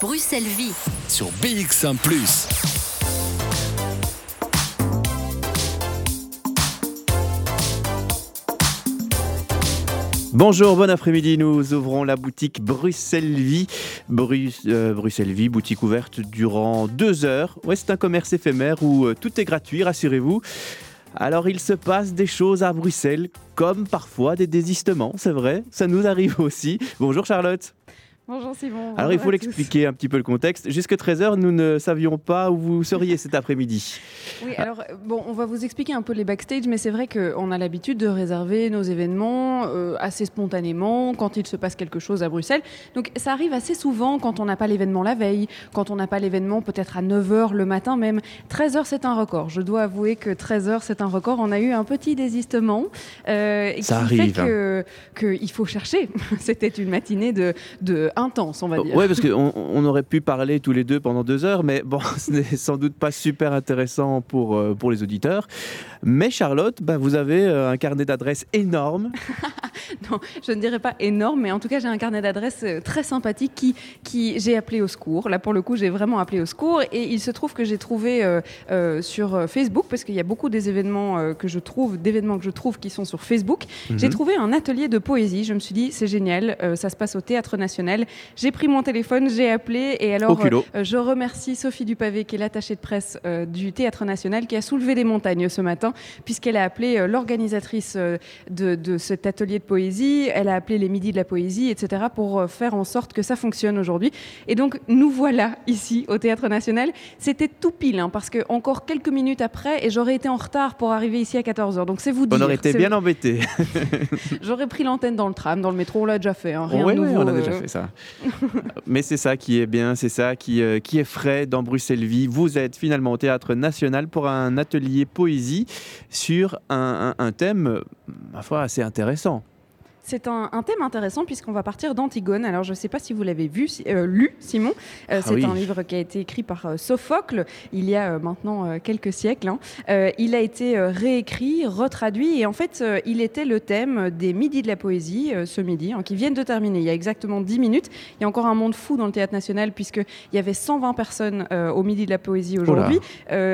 Bruxelles Vie. sur BX1 ⁇ Bonjour, bon après-midi. Nous ouvrons la boutique Bruxelles Vie. Bru- euh, Bruxelles Vie, boutique ouverte durant deux heures. Ouais, c'est un commerce éphémère où euh, tout est gratuit, rassurez-vous. Alors, il se passe des choses à Bruxelles, comme parfois des désistements, c'est vrai. Ça nous arrive aussi. Bonjour Charlotte. Bonjour Simon. Alors, il faut l'expliquer un petit peu le contexte. Jusque 13h, nous ne savions pas où vous seriez cet après-midi. Oui, alors euh, bon, on va vous expliquer un peu les backstage, mais c'est vrai qu'on a l'habitude de réserver nos événements euh, assez spontanément quand il se passe quelque chose à Bruxelles. Donc ça arrive assez souvent quand on n'a pas l'événement la veille, quand on n'a pas l'événement peut-être à 9h le matin même. 13h c'est un record. Je dois avouer que 13h c'est un record. On a eu un petit désistement euh, Ça qui arrive, fait hein. que qu'il faut chercher. C'était une matinée de, de intense, on va dire. Ouais, parce qu'on on aurait pu parler tous les deux pendant deux heures, mais bon, ce n'est sans doute pas super intéressant pour, euh, pour les auditeurs. Mais Charlotte, bah, vous avez euh, un carnet d'adresses énorme. Non, je ne dirais pas énorme, mais en tout cas, j'ai un carnet d'adresses euh, très sympathique qui, qui j'ai appelé au secours. Là, pour le coup, j'ai vraiment appelé au secours. Et il se trouve que j'ai trouvé euh, euh, sur Facebook, parce qu'il y a beaucoup des événements euh, que je trouve, d'événements que je trouve qui sont sur Facebook. J'ai Mhm. trouvé un atelier de poésie. Je me suis dit, c'est génial, ça se passe au Théâtre National. J'ai pris mon téléphone, j'ai appelé, et alors je remercie Sophie Dupavé, qui est l'attachée de presse du Théâtre National, qui a soulevé des montagnes ce matin, puisqu'elle a appelé euh, l'organisatrice euh, de, de cet atelier de poésie, elle a appelé les midis de la poésie, etc., pour euh, faire en sorte que ça fonctionne aujourd'hui. Et donc, nous voilà ici au Théâtre National. C'était tout pile, hein, parce que encore quelques minutes après, et j'aurais été en retard pour arriver ici à 14h. Donc, c'est vous dire. On aurait été bien embêtés. J'aurais pris l'antenne dans le tram, dans le métro, on l'a déjà fait. hein, rien Ouais, de ouais, nouveau. on a déjà fait ça. Mais c'est ça qui est bien, c'est ça qui, euh, qui est frais dans Bruxelles Vie. Vous êtes finalement au Théâtre National pour un atelier poésie sur un, thème, ma foi, assez intéressant. C'est un, un thème intéressant puisqu'on va partir d'Antigone. Alors je ne sais pas si vous l'avez vu, si- euh, lu, Simon. Euh, Ah c'est oui. un livre qui a été écrit par euh, Sophocle il y a maintenant quelques siècles. hein. Il a été réécrit, retraduit et en fait il était le thème des midis de la poésie ce midi, hein, qui viennent de terminer il y a exactement 10 minutes. Il y a encore un monde fou dans le Théâtre National puisqu'il y avait 120 personnes au midi de la poésie aujourd'hui.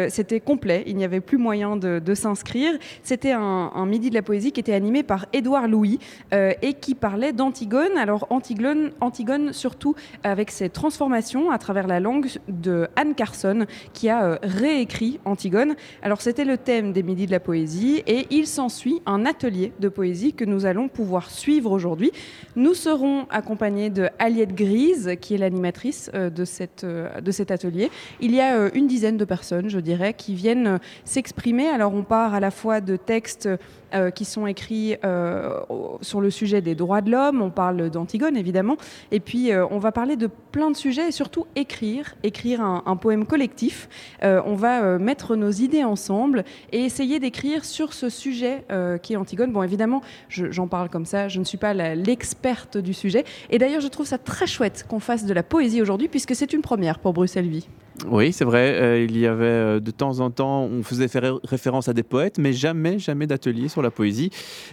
C'était complet, il n'y avait plus moyen de, de s'inscrire. C'était un, un midi de la poésie qui était animé par Édouard Louis euh, et qui parlait d'Antigone. Alors Antigone, Antigone surtout avec ses transformations à travers la langue de Anne Carson qui a euh, réécrit Antigone. Alors c'était le thème des midis de la poésie et il s'ensuit un atelier de poésie que nous allons pouvoir suivre aujourd'hui. Nous serons accompagnés de Aliette Grise qui est l'animatrice euh, de, euh, cet atelier. Il y a euh, une dizaine de personnes, je dirais, qui viennent euh, s'exprimer. Alors on part à la fois de textes euh, qui sont écrits euh, sur le sujet des droits de l'homme, on parle d'Antigone évidemment, et puis euh, on va parler de plein de sujets et surtout écrire, écrire un, poème collectif. On va mettre nos idées ensemble et essayer d'écrire sur ce sujet qui est Antigone. Bon évidemment, je- j'en parle comme ça, je ne suis pas l'experte du sujet, et d'ailleurs je trouve ça très chouette qu'on fasse de la poésie aujourd'hui puisque c'est une première pour Bruxelles Vie. Oui, c'est vrai, euh, il y avait euh, de temps en temps, on faisait faire référence à des poètes, mais jamais, jamais d'atelier sur la poésie.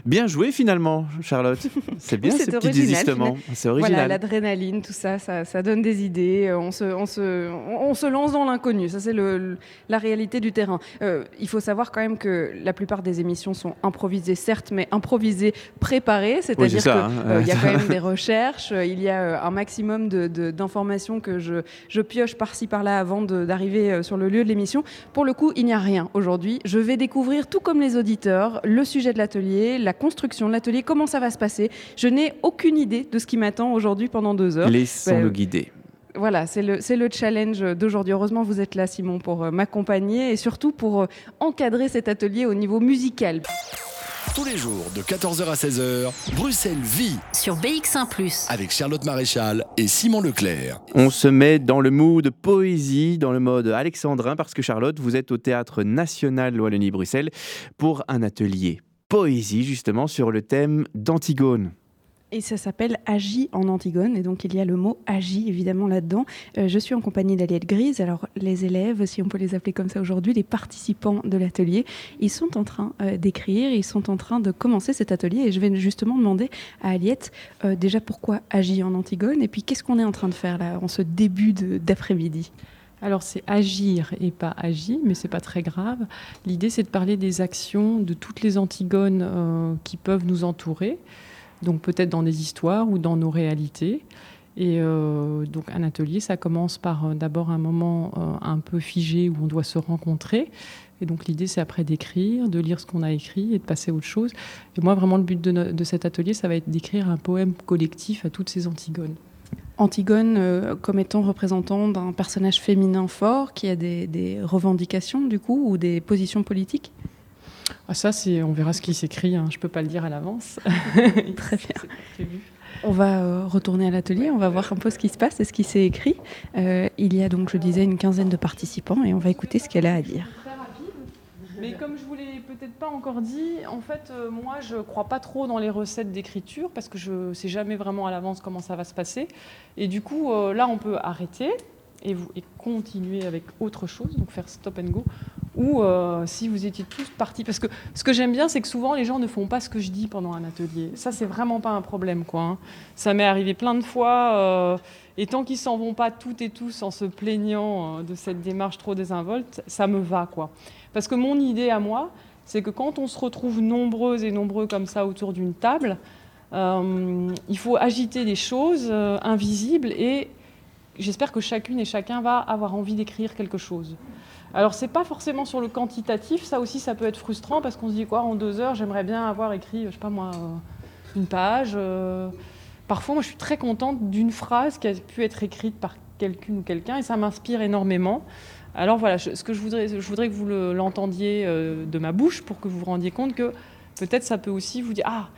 Bien joué finalement, Charlotte. C'est bien Oui, ces c'est petits désistements. C'est Voilà, original. l'adrénaline, tout ça, ça, ça donne des idées. euh, On se, on se, on on se lance dans l'inconnu. Ça, c'est le, le- la réalité du terrain. Euh, il faut savoir quand même que la plupart des émissions sont improvisées, certes, mais improvisées, préparées. C'est-à-dire qu'il hein. y a quand même des recherches, il y a un maximum de- de- d'informations que je, je pioche par-ci, par-là avant de- d'arriver euh, sur le lieu de l'émission. Pour le coup, il n'y a rien aujourd'hui. Je vais découvrir, tout comme les auditeurs, le sujet de l'atelier, la construction de l'atelier, comment ça va se passer. Je n'ai aucune idée de ce qui m'attend aujourd'hui pendant deux heures. Laissons-nous Ouais. guider. Voilà, c'est le, le challenge d'aujourd'hui. Heureusement, vous êtes là, Simon, pour euh, m'accompagner et surtout pour euh, encadrer cet atelier au niveau musical. Tous les jours de 14h à 16h, Bruxelles vit Sur BX1 ⁇ avec Charlotte Maréchal et Simon Leclerc. On se met dans le mood poésie, dans le mode alexandrin, parce que Charlotte, vous êtes au Théâtre National Wallonie-Bruxelles pour un atelier poésie, justement, sur le thème d'Antigone. Et ça s'appelle Agi en Antigone, et donc il y a le mot Agi évidemment là-dedans. Euh, je suis en compagnie d'Aliette Grise, alors les élèves, si on peut les appeler comme ça aujourd'hui, les participants de l'atelier, ils sont en train euh, d'écrire, ils sont en train de commencer cet atelier, et je vais justement demander à Aliette euh, déjà pourquoi Agi en Antigone, et puis qu'est-ce qu'on est en train de faire là en ce début d'après-midi? Alors c'est agir et pas agir, mais c'est pas très grave. L'idée c'est de parler des actions de toutes les antigones qui peuvent nous entourer donc peut-être dans des histoires ou dans nos réalités. Et euh, donc un atelier, ça commence par euh, d'abord un moment euh, un peu figé où on doit se rencontrer. Et donc l'idée, c'est après d'écrire, de lire ce qu'on a écrit et de passer à autre chose. Et moi, vraiment, le but de, cet atelier, ça va être d'écrire un poème collectif à toutes ces Antigones. Antigone comme étant représentant d'un personnage féminin fort qui a des, des revendications, du coup, ou des positions politiques? Ah, ça, c'est, on verra ce qui s'écrit. Hein. Je ne peux pas le dire à l'avance. Très bien. On va euh, retourner à l'atelier, on va voir un peu ce qui se passe et ce qui s'est écrit. Euh, il y a donc, je disais, une quinzaine de participants et on va écouter ce qu'elle a à dire. Mais comme je vous l'ai peut-être pas encore dit, en fait, euh, moi, je ne crois pas trop dans les recettes d'écriture parce que je ne sais jamais vraiment à l'avance comment ça va se passer. Et du coup, là, on peut arrêter et, vous, et continuer avec autre chose, donc faire stop and go ou euh, si vous étiez tous partis. Parce que ce que j'aime bien, c'est que souvent les gens ne font pas ce que je dis pendant un atelier. Ça, c'est vraiment pas un problème, quoi. Hein. Ça m'est arrivé plein de fois. Euh, et tant qu'ils s'en vont pas toutes et tous en se plaignant euh, de cette démarche trop désinvolte, ça me va, quoi. Parce que mon idée à moi, c'est que quand on se retrouve nombreuses et nombreux comme ça autour d'une table, il faut agiter des choses invisibles et j'espère que chacune et chacun va avoir envie d'écrire quelque chose. Alors c'est pas forcément sur le quantitatif, ça aussi ça peut être frustrant parce qu'on se dit quoi en deux heures j'aimerais bien avoir écrit, je sais pas moi, euh, une page. Euh. Parfois moi je suis très contente d'une phrase qui a pu être écrite par quelqu'une ou quelqu'un et ça m'inspire énormément. Alors voilà, ce que je voudrais, je voudrais que vous l'entendiez euh, de ma bouche pour que vous vous rendiez compte que peut-être ça peut aussi vous dire ah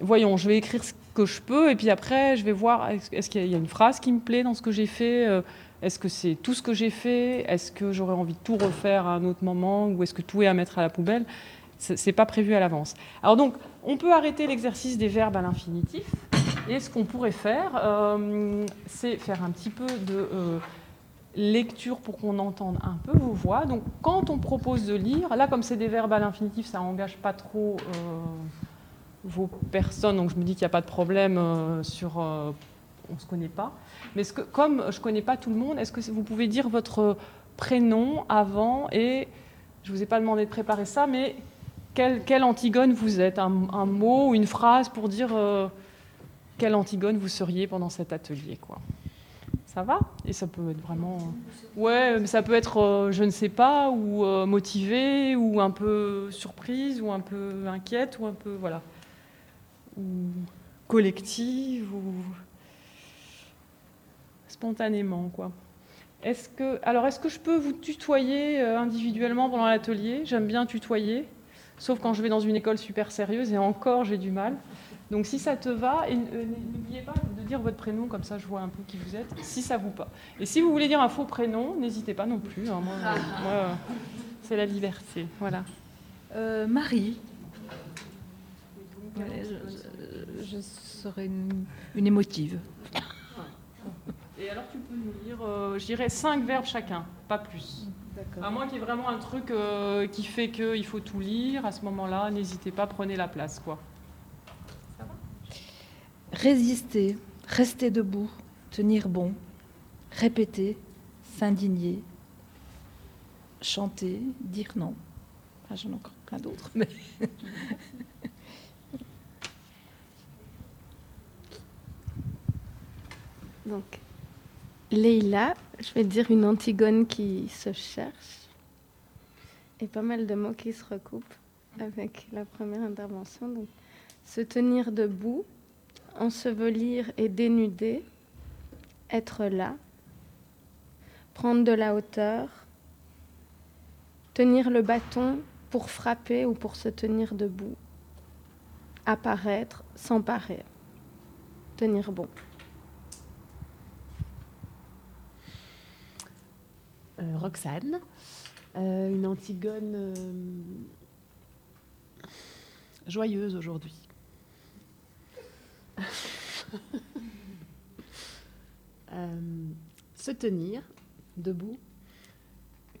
voyons, je vais écrire ce que je peux et puis après je vais voir est-ce qu'il y a une phrase qui me plaît dans ce que j'ai fait est-ce que c'est tout ce que j'ai fait? Est-ce que j'aurais envie de tout refaire à un autre moment? Ou est-ce que tout est à mettre à la poubelle? N'est pas prévu à l'avance. Alors donc, on peut arrêter l'exercice des verbes à l'infinitif. Et ce qu'on pourrait faire, euh, c'est faire un petit peu de euh, lecture pour qu'on entende un peu vos voix. Donc, quand on propose de lire, là, comme c'est des verbes à l'infinitif, ça n'engage pas trop euh, vos personnes. Donc, je me dis qu'il n'y a pas de problème sur on ne se connaît pas. Mais comme je ne connais pas tout le monde, est-ce que vous pouvez dire votre prénom avant et je ne vous ai pas demandé de préparer ça, mais quelle, Antigone vous êtes? Un, mot ou une phrase pour dire euh, quelle Antigone vous seriez pendant cet atelier quoi? Ça va? Et ça peut être vraiment. Ouais, ça peut être euh, je ne sais pas, ou euh, motivé, ou un peu surprise, ou un peu inquiète, ou un peu. Voilà. Ou collective, spontanément, quoi. Est-ce que, alors, est-ce que je peux vous tutoyer euh, individuellement pendant l'atelier? J'aime bien tutoyer, sauf quand je vais dans une école super sérieuse et encore j'ai du mal. Donc, si ça te va, et euh, n'oubliez pas de dire votre prénom, comme ça je vois un peu qui vous êtes, si ça vous pas. Et si vous voulez dire un faux prénom, n'hésitez pas non plus. Hein, moi, euh, c'est la liberté. Voilà. Marie. je, serais une, une émotive. Et alors tu peux nous lire, euh, je dirais, cinq verbes chacun, pas plus. À moins qu'il y ait vraiment un truc euh, qui fait qu'il faut tout lire, à ce moment-là, n'hésitez pas, prenez la place. quoi. Ça va? Résister, rester debout, tenir bon, répéter, s'indigner, chanter, dire non. Ah, J'en ai encore plein d'autres. Mais... Donc, Leïla, je vais dire une Antigone qui se cherche. Et pas mal de mots qui se recoupent avec la première intervention. Se tenir debout, ensevelir et dénuder, être là, prendre de la hauteur, tenir le bâton pour frapper ou pour se tenir debout, apparaître, s'emparer, tenir bon. Roxane, euh, une Antigone euh, joyeuse aujourd'hui. Euh, se tenir debout,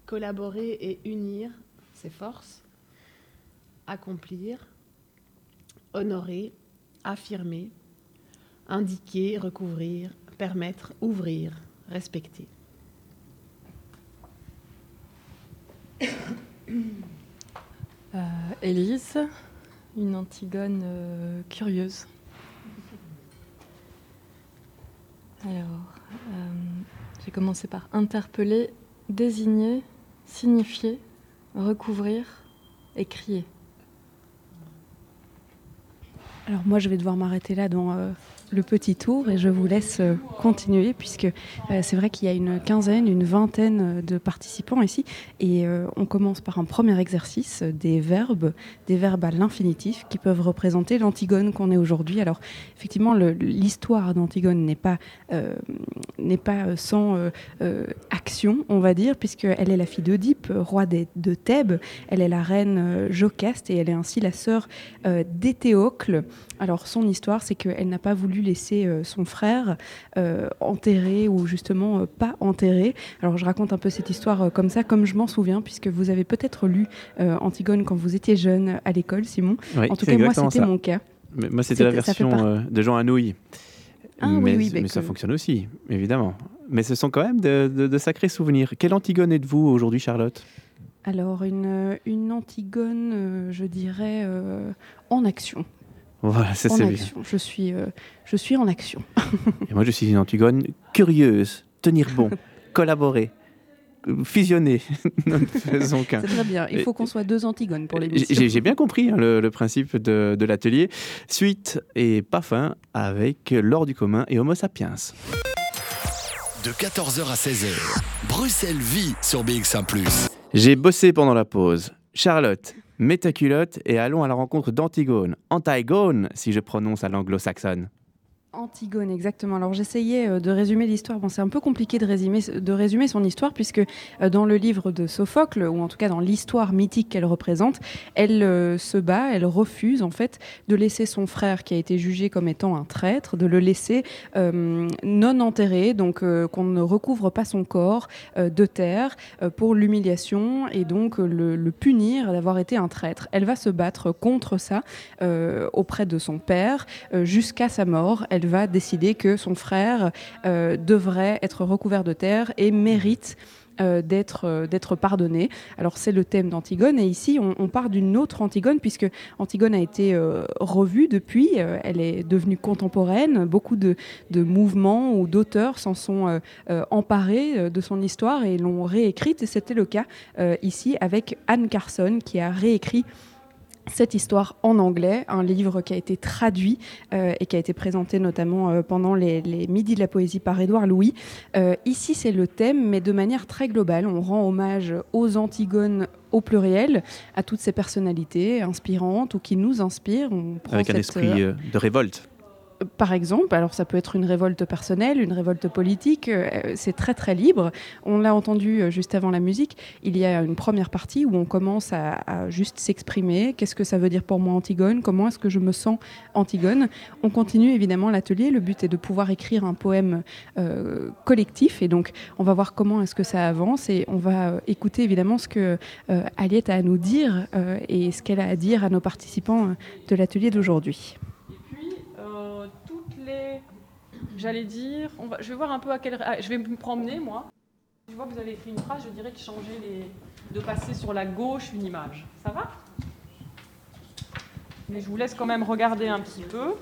collaborer et unir ses forces, accomplir, honorer, affirmer, indiquer, recouvrir, permettre, ouvrir, respecter. Euh, Élise, une Antigone euh, curieuse. Alors, euh, j'ai commencé par interpeller, désigner, signifier, recouvrir et crier. Alors moi, je vais devoir m'arrêter là dans le petit tour et je vous laisse euh, continuer puisque euh, c'est vrai qu'il y a une quinzaine, une vingtaine de participants ici et euh, on commence par un premier exercice euh, des verbes, des verbes à l'infinitif qui peuvent représenter l'Antigone qu'on est aujourd'hui. Alors effectivement, l'histoire d'Antigone n'est pas euh, n'est pas sans euh, euh, action, on va dire, puisqu'elle est la fille d'Oedipe, euh, roi de Thèbes. Elle est la reine euh, Jocaste et elle est ainsi la sœur euh, d'Éthéocle. Alors son histoire, c'est qu'elle n'a pas voulu laisser euh, son frère euh, enterré ou justement euh, pas enterré. Alors je raconte un peu cette histoire comme ça, comme je m'en souviens, puisque vous avez peut-être lu Antigone quand vous étiez jeune à l'école, Simon. Oui, en tout cas, moi, c'était mon cas. Mais Moi, c'était la version de Jean Anouilh. Ah mais oui, bah mais ça que- fonctionne aussi, évidemment. Mais ce sont quand même de, de- de sacrés souvenirs. Quelle Antigone êtes-vous aujourd'hui, Charlotte? Alors une, une Antigone, euh, je dirais, euh, en action. Voilà, ça en c'est bien. action. Je suis, euh, je suis en action. Et moi, je suis une Antigone curieuse, tenir bon, collaborer, fusionner. Faisons qu'un. C'est très bien. Il faut qu'on soit deux Antigones pour l'émission. J'ai j'ai bien compris hein, le, le principe de, de l'atelier. Suite et pas fin avec l'or du commun et Homo sapiens. De 14h à 16h, Bruxelles vit sur BX1 ⁇ J'ai bossé pendant la pause. Charlotte, mets ta culotte et allons à la rencontre d'Antigone. Antigone, si je prononce à l'anglo-saxonne. Antigone, exactement. Alors j'essayais euh, de résumer l'histoire. Bon, c'est un peu compliqué de résumer, de résumer son histoire puisque euh, dans le livre de Sophocle, ou en tout cas dans l'histoire mythique qu'elle représente, elle euh, se bat, elle refuse en fait de laisser son frère qui a été jugé comme étant un traître, de le laisser non enterré, donc qu'on ne recouvre pas son corps de terre pour l'humiliation et donc le, punir d'avoir été un traître. Elle va se battre contre ça auprès de son père jusqu'à sa mort. Va décider que son frère euh, devrait être recouvert de terre et mérite euh, d'être euh, d'être pardonné. Alors c'est le thème d'Antigone et ici on, part d'une autre Antigone puisque Antigone a été revue depuis, elle est devenue contemporaine, beaucoup de, de mouvements ou d'auteurs s'en sont emparés de son histoire et l'ont réécrite. Et c'était le cas ici avec Anne Carson qui a réécrit cette histoire en anglais, un livre qui a été traduit euh, et qui a été présenté notamment euh, pendant les, les Midis de la poésie par Édouard Louis. Euh, ici, c'est le thème, mais de manière très globale. On rend hommage aux Antigones au pluriel, à toutes ces personnalités inspirantes ou qui nous inspirent. On prend Avec un cette, esprit de révolte. Par exemple, alors ça peut être une révolte personnelle, une révolte politique, euh, c'est très très libre. On l'a entendu euh, juste avant la musique, il y a une première partie où on commence à, juste s'exprimer, qu'est-ce que ça veut dire pour moi Antigone, comment est-ce que je me sens Antigone? On continue évidemment l'atelier, le but est de pouvoir écrire un poème euh, collectif et donc on va voir comment est-ce que ça avance et on va écouter évidemment ce que Aliette a à nous dire et ce qu'elle a à dire à nos participants de l'atelier d'aujourd'hui. J'allais dire. Je vais voir un peu à quelle. ah, je vais me promener, moi. Je vois que vous avez écrit une phrase, je dirais de changer les. de passer sur la gauche une image. Ça va? Mais je vous laisse quand même regarder un petit peu.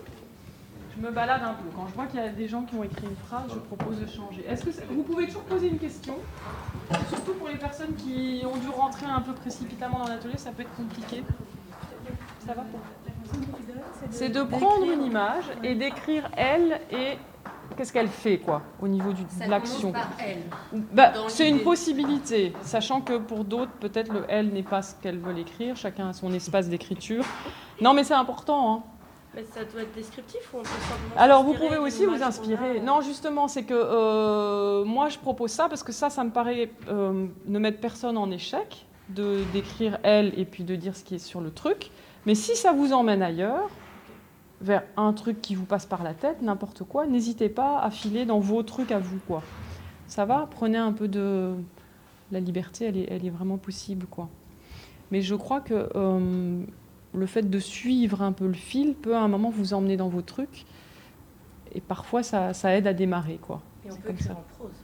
Je me balade un peu. Quand je vois qu'il y a des gens qui ont écrit une phrase, je propose de changer. Est-ce que vous pouvez toujours poser une question? Surtout pour les personnes qui ont dû rentrer un peu précipitamment dans l'atelier, ça peut être compliqué. Ça va pour c'est de prendre une image et d'écrire elle et qu'est-ce qu'elle fait quoi au niveau du, de l'action. Bah, c'est une possibilité, sachant que pour d'autres peut-être le elle n'est pas ce qu'elles veulent écrire, chacun a son espace d'écriture. Non mais c'est important. Hein. Mais ça doit être descriptif ou on peut simplement Alors vous pouvez aussi vous a, inspirer. euh, Non justement c'est que euh, moi je propose ça parce que ça ça me paraît euh, ne mettre personne en échec de d'écrire elle et puis de dire ce qui est sur le truc. Mais si ça vous emmène ailleurs, vers un truc qui vous passe par la tête, n'importe quoi, n'hésitez pas à filer dans vos trucs à vous, quoi. Ça va Prenez un peu de... La liberté, elle est, elle est vraiment possible, quoi. Mais je crois que euh, le fait de suivre un peu le fil peut à un moment vous emmener dans vos trucs. Et parfois, ça, ça aide à démarrer, quoi. Et on peut comme écrire ça. en prose.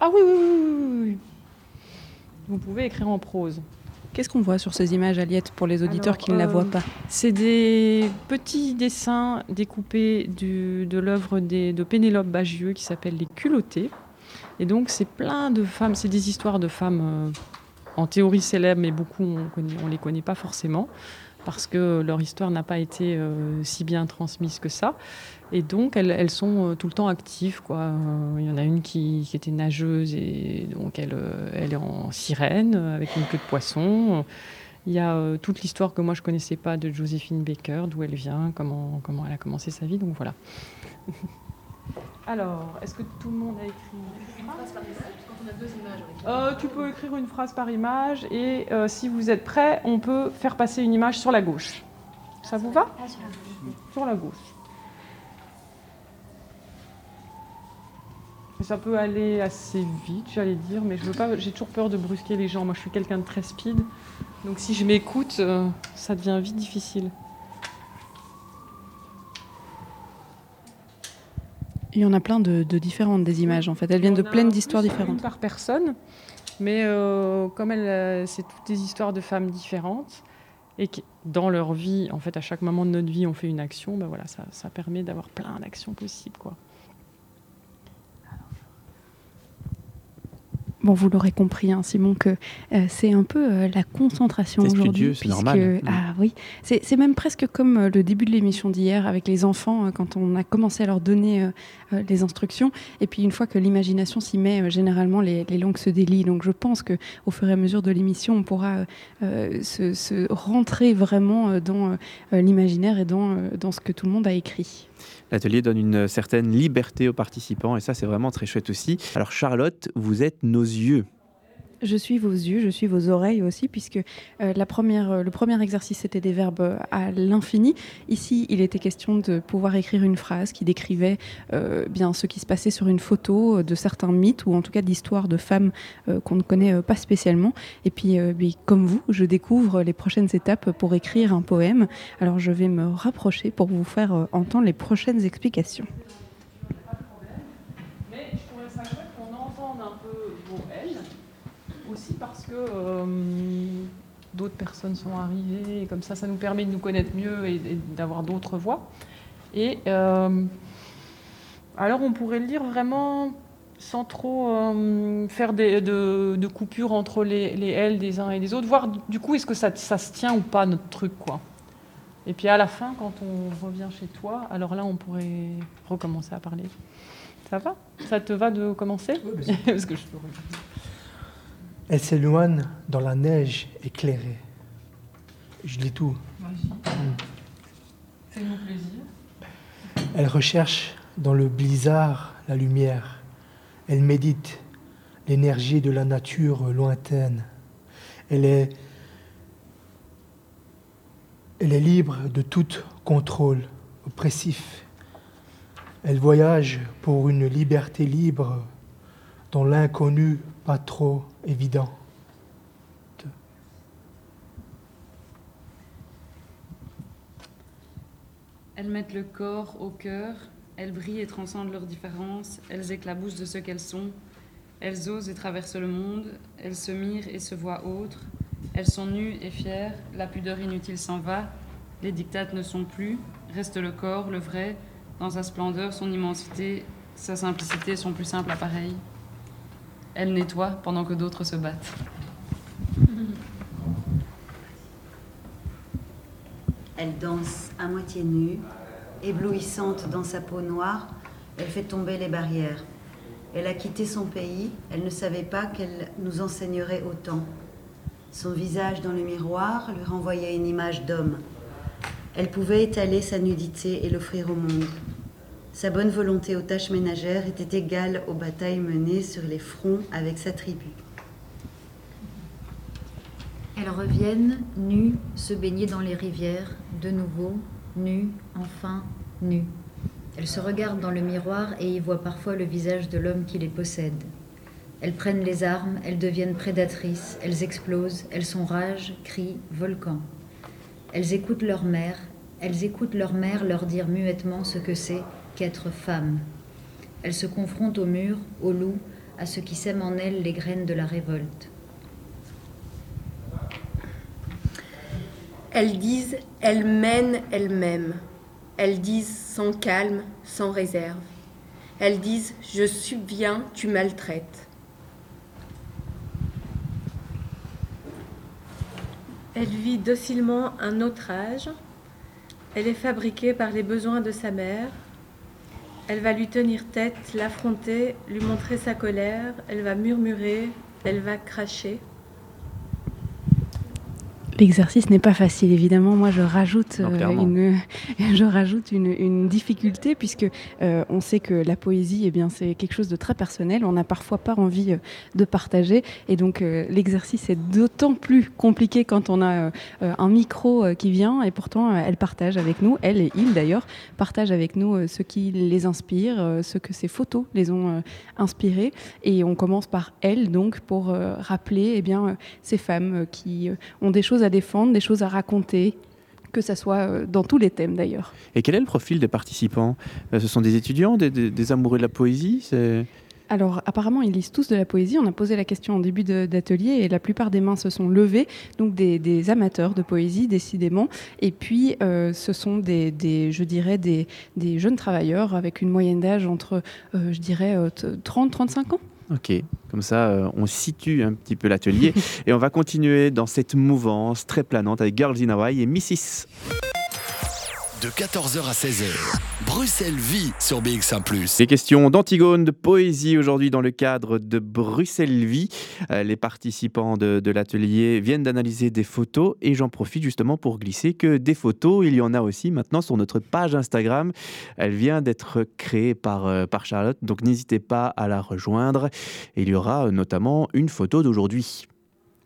Ah oui, oui, oui, oui. Vous pouvez écrire en prose. Qu'est-ce qu'on voit sur ces images, Aliette, pour les auditeurs Alors, qui ne la euh, voient pas? C'est des petits dessins découpés du- de l'œuvre de Pénélope Bagieux qui s'appelle Les culottées. Et donc, c'est plein de femmes, c'est des histoires de femmes euh, en théorie célèbres, mais beaucoup, on ne les connaît pas forcément parce que leur histoire n'a pas été euh, si bien transmise que ça. Et donc, elles, elles sont euh, tout le temps actives. Quoi. Euh, Il y en a une qui, qui était nageuse et donc elle, euh, elle est en sirène avec une queue de poisson. Il y a euh, toute l'histoire que moi je connaissais pas de Joséphine Baker, d'où elle vient, comment, comment elle a commencé sa vie. Donc voilà. Alors, est-ce que tout le monde a écrit? Euh, tu peux écrire une phrase par image et euh, si vous êtes prêt, on peut faire passer une image sur la gauche. Ça vous va? Sur la gauche. Ça peut aller assez vite, j'allais dire, mais je veux pas. J'ai toujours peur de brusquer les gens. Moi, je suis quelqu'un de très speed, donc si je m'écoute, euh, ça devient vite difficile. Il y en a plein de, de différentes des images, en fait. Elles viennent de On a plein plus d'histoires une différentes. par personne, mais euh, comme elle, euh, c'est toutes des histoires de femmes différentes et que dans leur vie, en fait, à chaque moment de notre vie, on fait une action, ben voilà, ça, ça permet d'avoir plein d'actions possibles, quoi. Bon, vous l'aurez compris, hein, Simon, que euh, c'est un peu euh, la concentration aujourd'hui. c'est normal. Mm. Ah oui, c'est même presque comme euh, le début de l'émission d'hier avec les enfants, quand on a commencé à leur donner les instructions. Et puis une fois que l'imagination s'y met, généralement les, les langues se délient. Donc je pense que au fur et à mesure de l'émission, on pourra se, se rentrer vraiment dans l'imaginaire et dans, dans ce que tout le monde a écrit. L'atelier donne une certaine liberté aux participants et ça c'est vraiment très chouette aussi. Alors Charlotte, vous êtes nos yeux. Je suis vos yeux, je suis vos oreilles aussi, puisque euh, la première, euh, le premier exercice c'était des verbes à l'infini. Ici, il était question de pouvoir écrire une phrase qui décrivait euh, bien ce qui se passait sur une photo de certains mythes ou en tout cas d'histoires de femmes qu'on ne connaît pas spécialement. Et puis, comme vous, je découvre les prochaines étapes pour écrire un poème. Alors, je vais me rapprocher pour vous faire entendre les prochaines explications. Mais je trouvais ça chouette qu'on entende un peu vos L, aussi parce que euh, d'autres personnes sont arrivées, et comme ça, ça nous permet de nous connaître mieux et, et d'avoir d'autres voix. Et euh, alors, on pourrait le lire vraiment sans trop euh, faire des, de, de coupures entre les, les L des uns et des autres, voir du coup, est-ce que ça, ça se tient ou pas, notre truc, quoi. Et puis à la fin, quand on revient chez toi, alors là, on pourrait recommencer à parler. Ça va? Ça te va de commencer? Parce que je. Elle s'éloigne dans la neige éclairée. Je lis tout. Fais-nous plaisir. Elle recherche dans le blizzard la lumière. Elle médite l'énergie de la nature lointaine. Elle est, elle est libre de tout contrôle oppressif. Elle voyage pour une liberté libre dans l'inconnu pas trop évident. Elles mettent le corps au cœur, elles brillent et transcendent leurs différences, elles éclaboussent de ce qu'elles sont, elles osent et traversent le monde, elles se mirent et se voient autres, elles sont nues et fières, la pudeur inutile s'en va, les dictates ne sont plus, reste le corps, le vrai, dans sa splendeur, son immensité, sa simplicité, son plus simple appareil. Elles nettoient pendant que d'autres se battent. Elle danse à moitié nue, éblouissante dans sa peau noire, elle fait tomber les barrières. Elle a quitté son pays, elle ne savait pas qu'elle nous enseignerait autant. Son visage dans le miroir lui renvoyait une image d'homme. Elle pouvait étaler sa nudité et l'offrir au monde. Sa bonne volonté aux tâches ménagères était égale aux batailles menées sur les fronts avec sa tribu. Elles reviennent, nues, se baigner dans les rivières, de nouveau, nue, enfin, nue. Elles se regardent dans le miroir et y voient parfois le visage de l'homme qui les possède. Elles prennent les armes, elles deviennent prédatrices, elles explosent, elles sont rage, cris, volcans. Elles écoutent leur mère, elles écoutent leur mère leur dire muettement ce que c'est qu'être femme. Elles se confrontent au mur, au loup, à ce qui sème en elles les graines de la révolte. Elles disent, elles mènent elles-mêmes. Elles disent sans calme, sans réserve. Elles disent, je subviens, tu maltraites. Elle vit docilement un autre âge. Elle est fabriquée par les besoins de sa mère. Elle va lui tenir tête, l'affronter, lui montrer sa colère. Elle va murmurer, elle va cracher. L'exercice n'est pas facile, évidemment. Moi, je rajoute, Non, euh, une, je rajoute une, une difficulté puisque euh, on sait que la poésie, eh bien, c'est quelque chose de très personnel. On n'a parfois pas envie euh, de partager, et donc l'exercice est d'autant plus compliqué quand on a un micro qui vient. Et pourtant, elle partage avec nous, elle et il d'ailleurs, partagent avec nous ce qui les inspire, ce que ces photos les ont inspirés. Et on commence par elle, donc, pour rappeler, eh bien, ces femmes qui ont des choses à défendre, des choses à raconter, que ça soit euh, dans tous les thèmes d'ailleurs. Et quel est le profil des participants? Euh, Ce sont des étudiants, des, des- des amoureux de la poésie. Alors apparemment ils lisent tous de la poésie. On a posé la question en début d'atelier et la plupart des mains se sont levées. Donc des, des amateurs de poésie décidément. Et puis euh, ce sont des, des- je dirais des, des jeunes travailleurs avec une moyenne d'âge entre, euh, je dirais, 30-35 ans. Ok, comme ça euh, on situe un petit peu l'atelier et on va continuer dans cette mouvance très planante avec Girls in Hawaii et Missis. De 14h à 16h, Bruxelles vit sur BX1 Des questions d'Antigone, de poésie aujourd'hui dans le cadre de Bruxelles Vie. Euh, les participants de, de l'atelier viennent d'analyser des photos et j'en profite justement pour glisser que des photos, il y en a aussi maintenant sur notre page Instagram. Elle vient d'être créée par, euh, par Charlotte, donc n'hésitez pas à la rejoindre. Il y aura euh, notamment une photo d'aujourd'hui.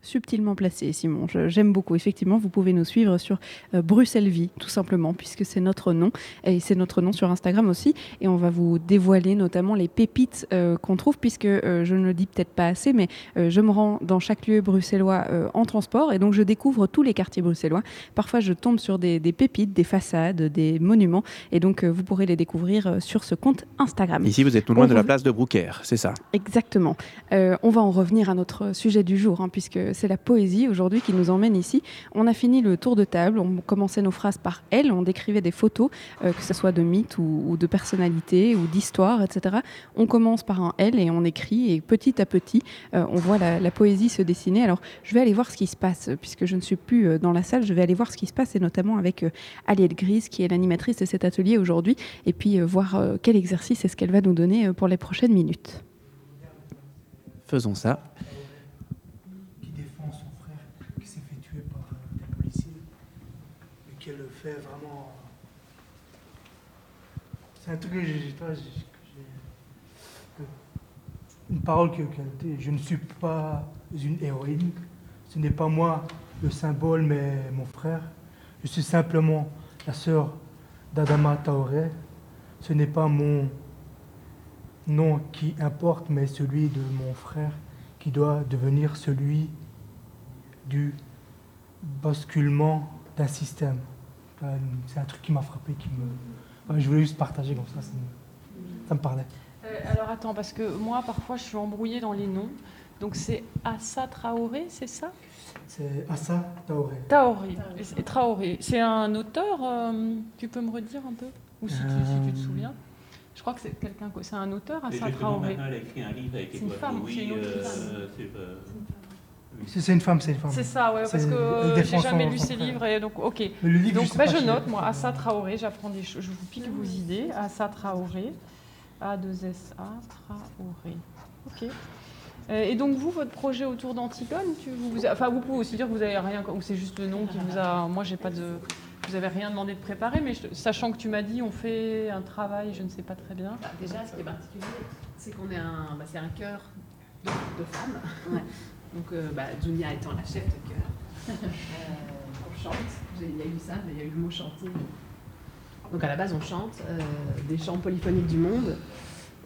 Subtilement placé, Simon. J'aime beaucoup. Effectivement, vous pouvez nous suivre sur euh, Bruxelles Vie, tout simplement, puisque c'est notre nom. Et c'est notre nom sur Instagram aussi. Et on va vous dévoiler notamment les pépites euh, qu'on trouve, puisque euh, je ne le dis peut-être pas assez, mais euh, je me rends dans chaque lieu bruxellois en transport. Et donc, je découvre tous les quartiers bruxellois. Parfois, je tombe sur des, des pépites, des façades, des monuments. Et donc, vous pourrez les découvrir sur ce compte Instagram. Ici, vous êtes non loin On de la place de Brouckère, c'est ça? Exactement. On va en revenir à notre sujet du jour, hein, puisque c'est la poésie aujourd'hui qui nous emmène ici. On a fini le tour de table, on commençait nos phrases par elle, on décrivait des photos, euh, que ce soit de mythes ou, de personnalités ou d'histoires, etc. On commence par un elle et on écrit, et petit à petit, euh, on voit la, la poésie se dessiner. Alors, je vais aller voir ce qui se passe, puisque je ne suis plus euh, dans la salle, je vais aller voir ce qui se passe, et notamment avec Aliette Grise, qui est l'animatrice de cet atelier aujourd'hui, et puis voir quel exercice est-ce qu'elle va nous donner pour les prochaines minutes. Faisons ça. qui défend son frère qui s'est fait tuer par euh, des policiers et qu'elle le fait vraiment. C'est un truc que j'ai. Une parole qu'elle dit. Je ne suis pas une héroïne. Ce n'est pas moi le symbole, mais mon frère. Je suis simplement la sœur d'Adama Traoré. Ce n'est pas mon nom qui importe, mais celui de mon frère qui doit devenir celui du basculement d'un système. C'est un truc qui m'a frappé, qui me... Ouais, je voulais juste partager comme ça, ça me, ça me parlait. Euh, alors attends, parce que moi parfois je suis embrouillée dans les noms. Donc c'est Assa Traoré, c'est ça? C'est Assa Traoré. Traoré. Et Traoré. C'est un auteur, euh, tu peux me redire un peu? Ou si, tu, si tu te Euh, souviens Je crois que c'est quelqu'un, que- c'est un auteur, Assa Traoré. maintenant, elle a écrit un livre avec C'est une femme, Louis, c'est une autre euh, femme. C'est, une femme, c'est une femme. C'est ça, ouais, parce que j'ai jamais son- lu son ses frère. livres et donc ok. Mais le livre, je donc bah, je je- note moi Assa Traoré, j'apprends des choses, je vous pique vos idées. Assa Traoré, A 2 S A Traoré. Ok. Euh, Et donc vous, votre projet autour d'Antigone, tu, vous, vous- enfin vous pouvez aussi dire que vous avez rien, ou c'est juste le nom qui vous a. Moi, j'ai pas de, vous avez rien demandé de préparer, mais je- sachant que tu m'as dit, on fait un travail, je ne sais pas très bien. Bah, déjà, ce qui est particulier, c'est qu'on est un, bah, c'est un chœur de, de femmes. Donc, euh, bah, étant la chef de chœur, euh, on chante. Il y a eu ça, il y a eu le mot chanter Donc à la base, on chante euh, des chants polyphoniques du monde.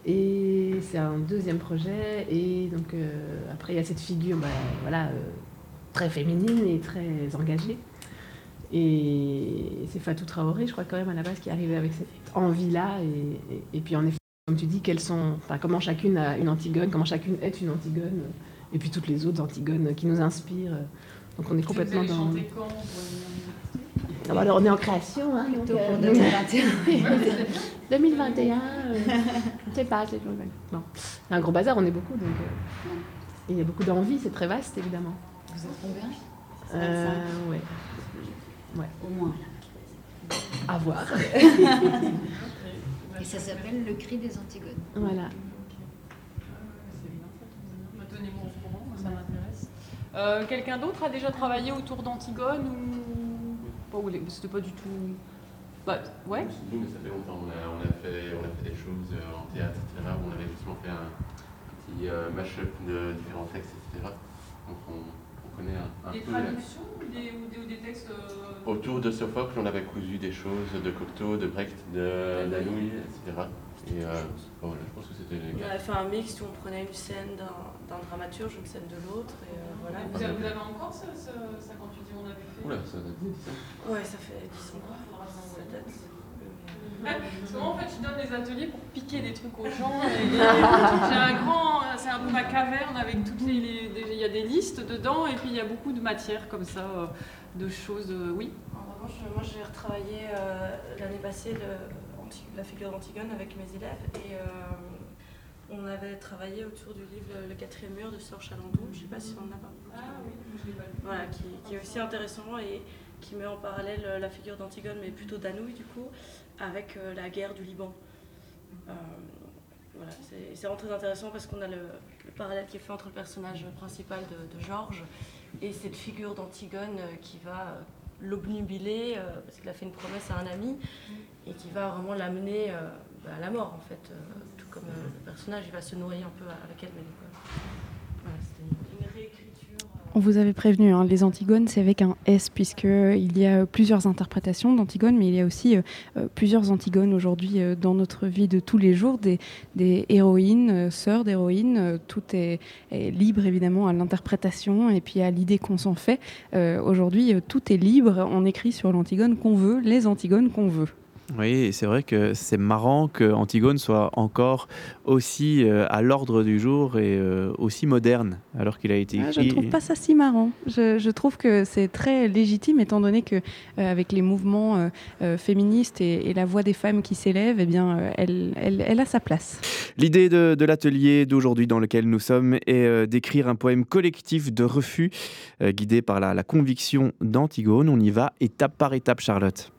Et c'est un deuxième projet. Et donc euh, après, il y a cette figure bah, voilà, euh, très féminine et très engagée. Et c'est Fatou Traoré, je crois quand même à la base, qui est arrivé avec cette envie-là. Et, puis en effet, comme tu dis, sont, comment chacune a une Antigone, comment chacune est une Antigone. Et puis toutes les autres Antigones qui nous inspirent. Donc on est complètement dans... Ah bah alors on est en création, hein, donc, Plutôt pour euh, 2021. 2021, euh, je sais pas, c'est bon. C'est un gros bazar, on est beaucoup, donc euh, il y a beaucoup d'envie, c'est très vaste évidemment. Vous êtes combien? Euh, ouais. ouais. Au moins. À voir. Et ça s'appelle le cri des Antigones. voilà. Tenez-moi au courant, moi, ça m'intéresse. Euh, Quelqu'un d'autre a déjà travaillé autour d'Antigone ou les- C'était pas du tout. Bah, ouais. Nous, ça fait longtemps. On a, on a fait, on a fait des choses euh, en théâtre, etc. où on avait justement fait un petit euh, mash-up de différents textes, etc. Donc on, on connaît un, un Des peu. traductions ou des, ou des, ou des textes. euh, Autour de Sophocle, on avait cousu des choses de Cocteau, de Brecht, de d'Anouilh, etc. Et euh, bon, je pense que c'était les On avait fait un mix où on prenait une scène d'un d'un dramaturge, une scène de l'autre, et euh, voilà. Vous avez, vous avez encore ça, ça, ça quand tu dis on avait fait Oula, ça date de 10 ans. Ouais, ça fait 10 ans. Ça date. Parce que moi, en fait, je donne des ateliers pour piquer des trucs aux gens. J'ai un grand, c'est un peu ma caverne avec toutes les, il y a des listes dedans et puis il y a beaucoup de matières comme ça, euh, de choses. oui. En revanche, moi j'ai retravaillé euh, l'année passée le- la figure d'Antigone avec mes élèves et euh, on avait travaillé autour du livre Le quatrième mur de Sor Chalandon. Je ne sais pas si on en a pas. Ah oui, je l'ai pas lu. Voilà, qui, qui est aussi intéressant et qui met en parallèle euh, la figure d'Antigone, mais plutôt d'Anouilh du coup, avec euh, la guerre du Liban. Euh, voilà, c'est vraiment très intéressant parce qu'on a le, le parallèle qui est fait entre le personnage principal de, de Georges et cette figure d'Antigone qui va l'obnubiler parce qu'il a fait une promesse à un ami et qui va vraiment l'amener euh, bah, à la mort en fait. euh, tout comme euh, le personnage, il va se noyer un peu avec elle. Mais voilà, c'était une, une réécriture. On vous avait prévenu, hein, les Antigones, c'est avec un S, puisqu'il y a plusieurs interprétations d'Antigone, mais il y a aussi plusieurs Antigones aujourd'hui euh, dans notre vie de tous les jours, des, des héroïnes, euh, sœurs d'héroïnes. euh, tout est, est libre, évidemment, à l'interprétation et puis à l'idée qu'on s'en fait. Euh, aujourd'hui, euh, tout est libre. On écrit sur l'Antigone qu'on veut, les Antigones qu'on veut. Oui, c'est vrai que c'est marrant que Antigone soit encore aussi euh, à l'ordre du jour et euh, aussi moderne, alors qu'il a été Ah, écrit. je trouve pas ça si marrant. Je, je trouve que c'est très légitime, étant donné que euh, avec les mouvements féministes et, et la voix des femmes qui s'élève, eh bien, elle, elle- elle a sa place. L'idée de, de l'atelier d'aujourd'hui dans lequel nous sommes est d'écrire un poème collectif de refus, guidé par la, la conviction d'Antigone. On y va étape par étape, Charlotte.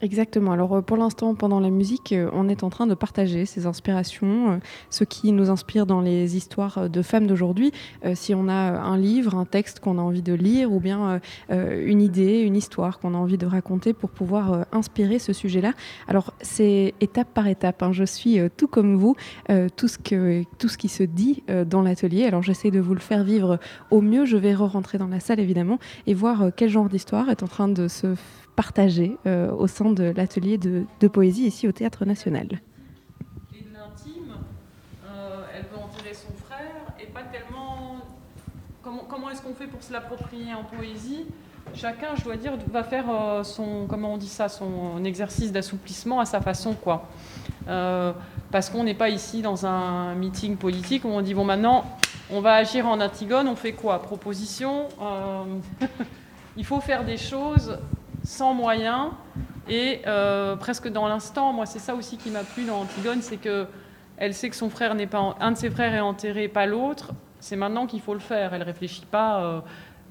Exactement. Alors euh, pour l'instant, pendant la musique, euh, on est en train de partager ces inspirations, euh, ce qui nous inspire dans les histoires de femmes d'aujourd'hui. Si on a un livre, un texte qu'on a envie de lire, ou bien une idée, une histoire qu'on a envie de raconter pour pouvoir inspirer ce sujet-là. Alors c'est étape par étape. hein. Je suis tout comme vous, tout ce que tout ce qui se dit dans l'atelier. Alors j'essaie de vous le faire vivre au mieux. Je vais re-rentrer dans la salle évidemment et voir quel genre d'histoire est en train de se partager euh, au sein de l'atelier de, poésie ici au Théâtre National. Et de l'intime, euh, elle veut enterrer son frère et pas tellement. Comment, est-ce qu'on fait pour se l'approprier en poésie Chacun, je dois dire, va faire euh, son, comment on dit ça, son exercice d'assouplissement à sa façon, quoi. Euh, parce qu'on n'est pas ici dans un meeting politique où on dit bon maintenant on va agir en Antigone, on fait quoi? Proposition. il faut faire des choses sans moyens et euh, presque dans l'instant. Moi, c'est ça aussi qui m'a plu dans Antigone, c'est que elle sait que son frère n'est pas un de ses frères est enterré, pas l'autre. C'est maintenant qu'il faut le faire. Elle réfléchit pas euh,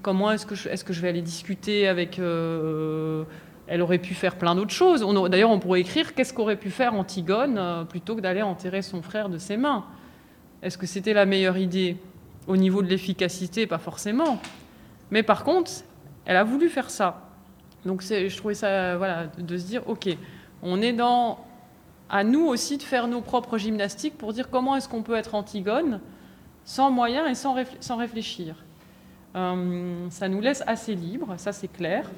comment est-ce que je, est-ce que je vais aller discuter avec. euh, elle aurait pu faire plein d'autres choses. D'ailleurs, on pourrait écrire qu'est-ce qu'aurait pu faire Antigone plutôt que d'aller enterrer son frère de ses mains. Est-ce que c'était la meilleure idée? Au niveau de l'efficacité, pas forcément. Mais par contre, elle a voulu faire ça. Donc je trouvais ça, voilà, de se dire, ok, on est dans, à nous aussi de faire nos propres gymnastiques pour dire comment est-ce qu'on peut être Antigone sans moyens et sans, sans réfléchir. Euh, ça nous laisse assez libres, ça c'est clair.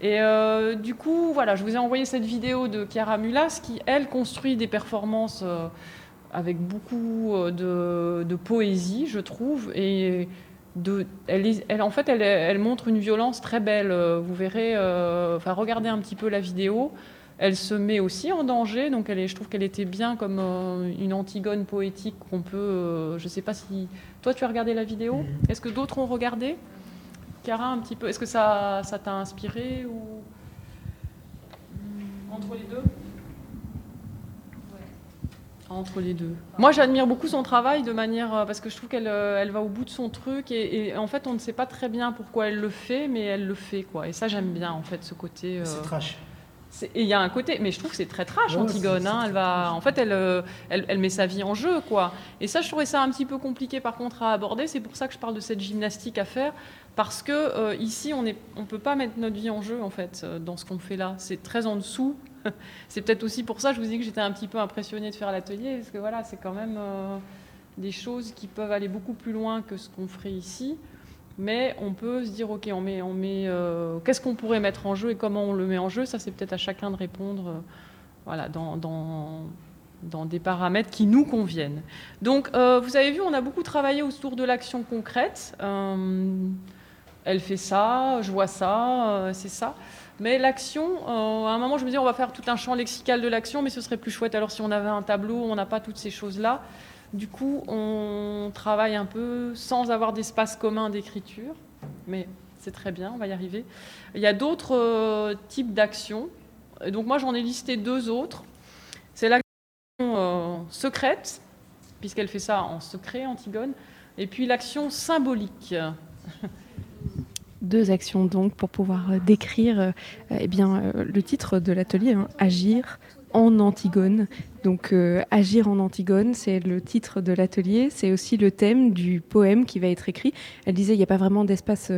Et euh, du coup, voilà, je vous ai envoyé cette vidéo de Chiara Mulas qui, elle, construit des performances euh, avec beaucoup de, de poésie, je trouve. Et de, elle, en fait, elle, elle montre une violence très belle. Euh, Vous verrez, euh, enfin, regardez un petit peu la vidéo. Elle se met aussi en danger, donc elle est, je trouve qu'elle était bien comme euh, une Antigone poétique qu'on peut. euh, je sais pas si. Toi, tu as regardé la vidéo? Est-ce que d'autres ont regardé? Cara, un petit peu. Est-ce que ça ça t'a inspiré ou? Entre les deux? Entre les deux. Moi, j'admire beaucoup son travail de manière euh, parce que je trouve qu'elle euh, elle va au bout de son truc et, et en fait, on ne sait pas très bien pourquoi elle le fait, mais elle le fait quoi. Et ça, j'aime bien en fait ce côté. euh, C'est trash. Et il y a un côté, mais je trouve que c'est très trash, Ouais, Antigone. hein. Elle va, en fait, elle, elle, elle met sa vie en jeu, quoi. Et ça, je trouvais ça un petit peu compliqué, par contre, à aborder. C'est pour ça que je parle de cette gymnastique à faire, parce que euh, ici, on ne peut pas mettre notre vie en jeu, en fait, euh, dans ce qu'on fait là. C'est très en dessous. c'est peut-être aussi pour ça, je vous dis que j'étais un petit peu impressionnée de faire l'atelier, parce que voilà, c'est quand même euh, des choses qui peuvent aller beaucoup plus loin que ce qu'on ferait ici. Mais on peut se dire, ok, on met, on met, qu'est-ce qu'on pourrait mettre en jeu et comment on le met en jeu? Ça, c'est peut-être à chacun de répondre, voilà, dans, dans, des paramètres qui nous conviennent. Donc, vous avez vu, on a beaucoup travaillé autour de l'action concrète. Elle fait ça, je vois ça, euh, c'est ça. Mais l'action, euh, à un moment, je me dis, on va faire tout un champ lexical de l'action, mais ce serait plus chouette. Alors, si on avait un tableau, on n'a pas toutes ces choses-là. Du coup, on travaille un peu sans avoir d'espace commun d'écriture, mais c'est très bien, on va y arriver. Il y a d'autres euh, types d'actions. Donc, moi, j'en ai listé deux autres. C'est l'action secrète, puisqu'elle fait ça en secret, Antigone, et puis l'action symbolique. Deux actions donc pour pouvoir euh, décrire euh, eh bien, euh, le titre de l'atelier, hein, Agir en Antigone. Donc Agir en Antigone, c'est le titre de l'atelier, c'est aussi le thème du poème qui va être écrit. Elle disait il n'y a pas vraiment d'espace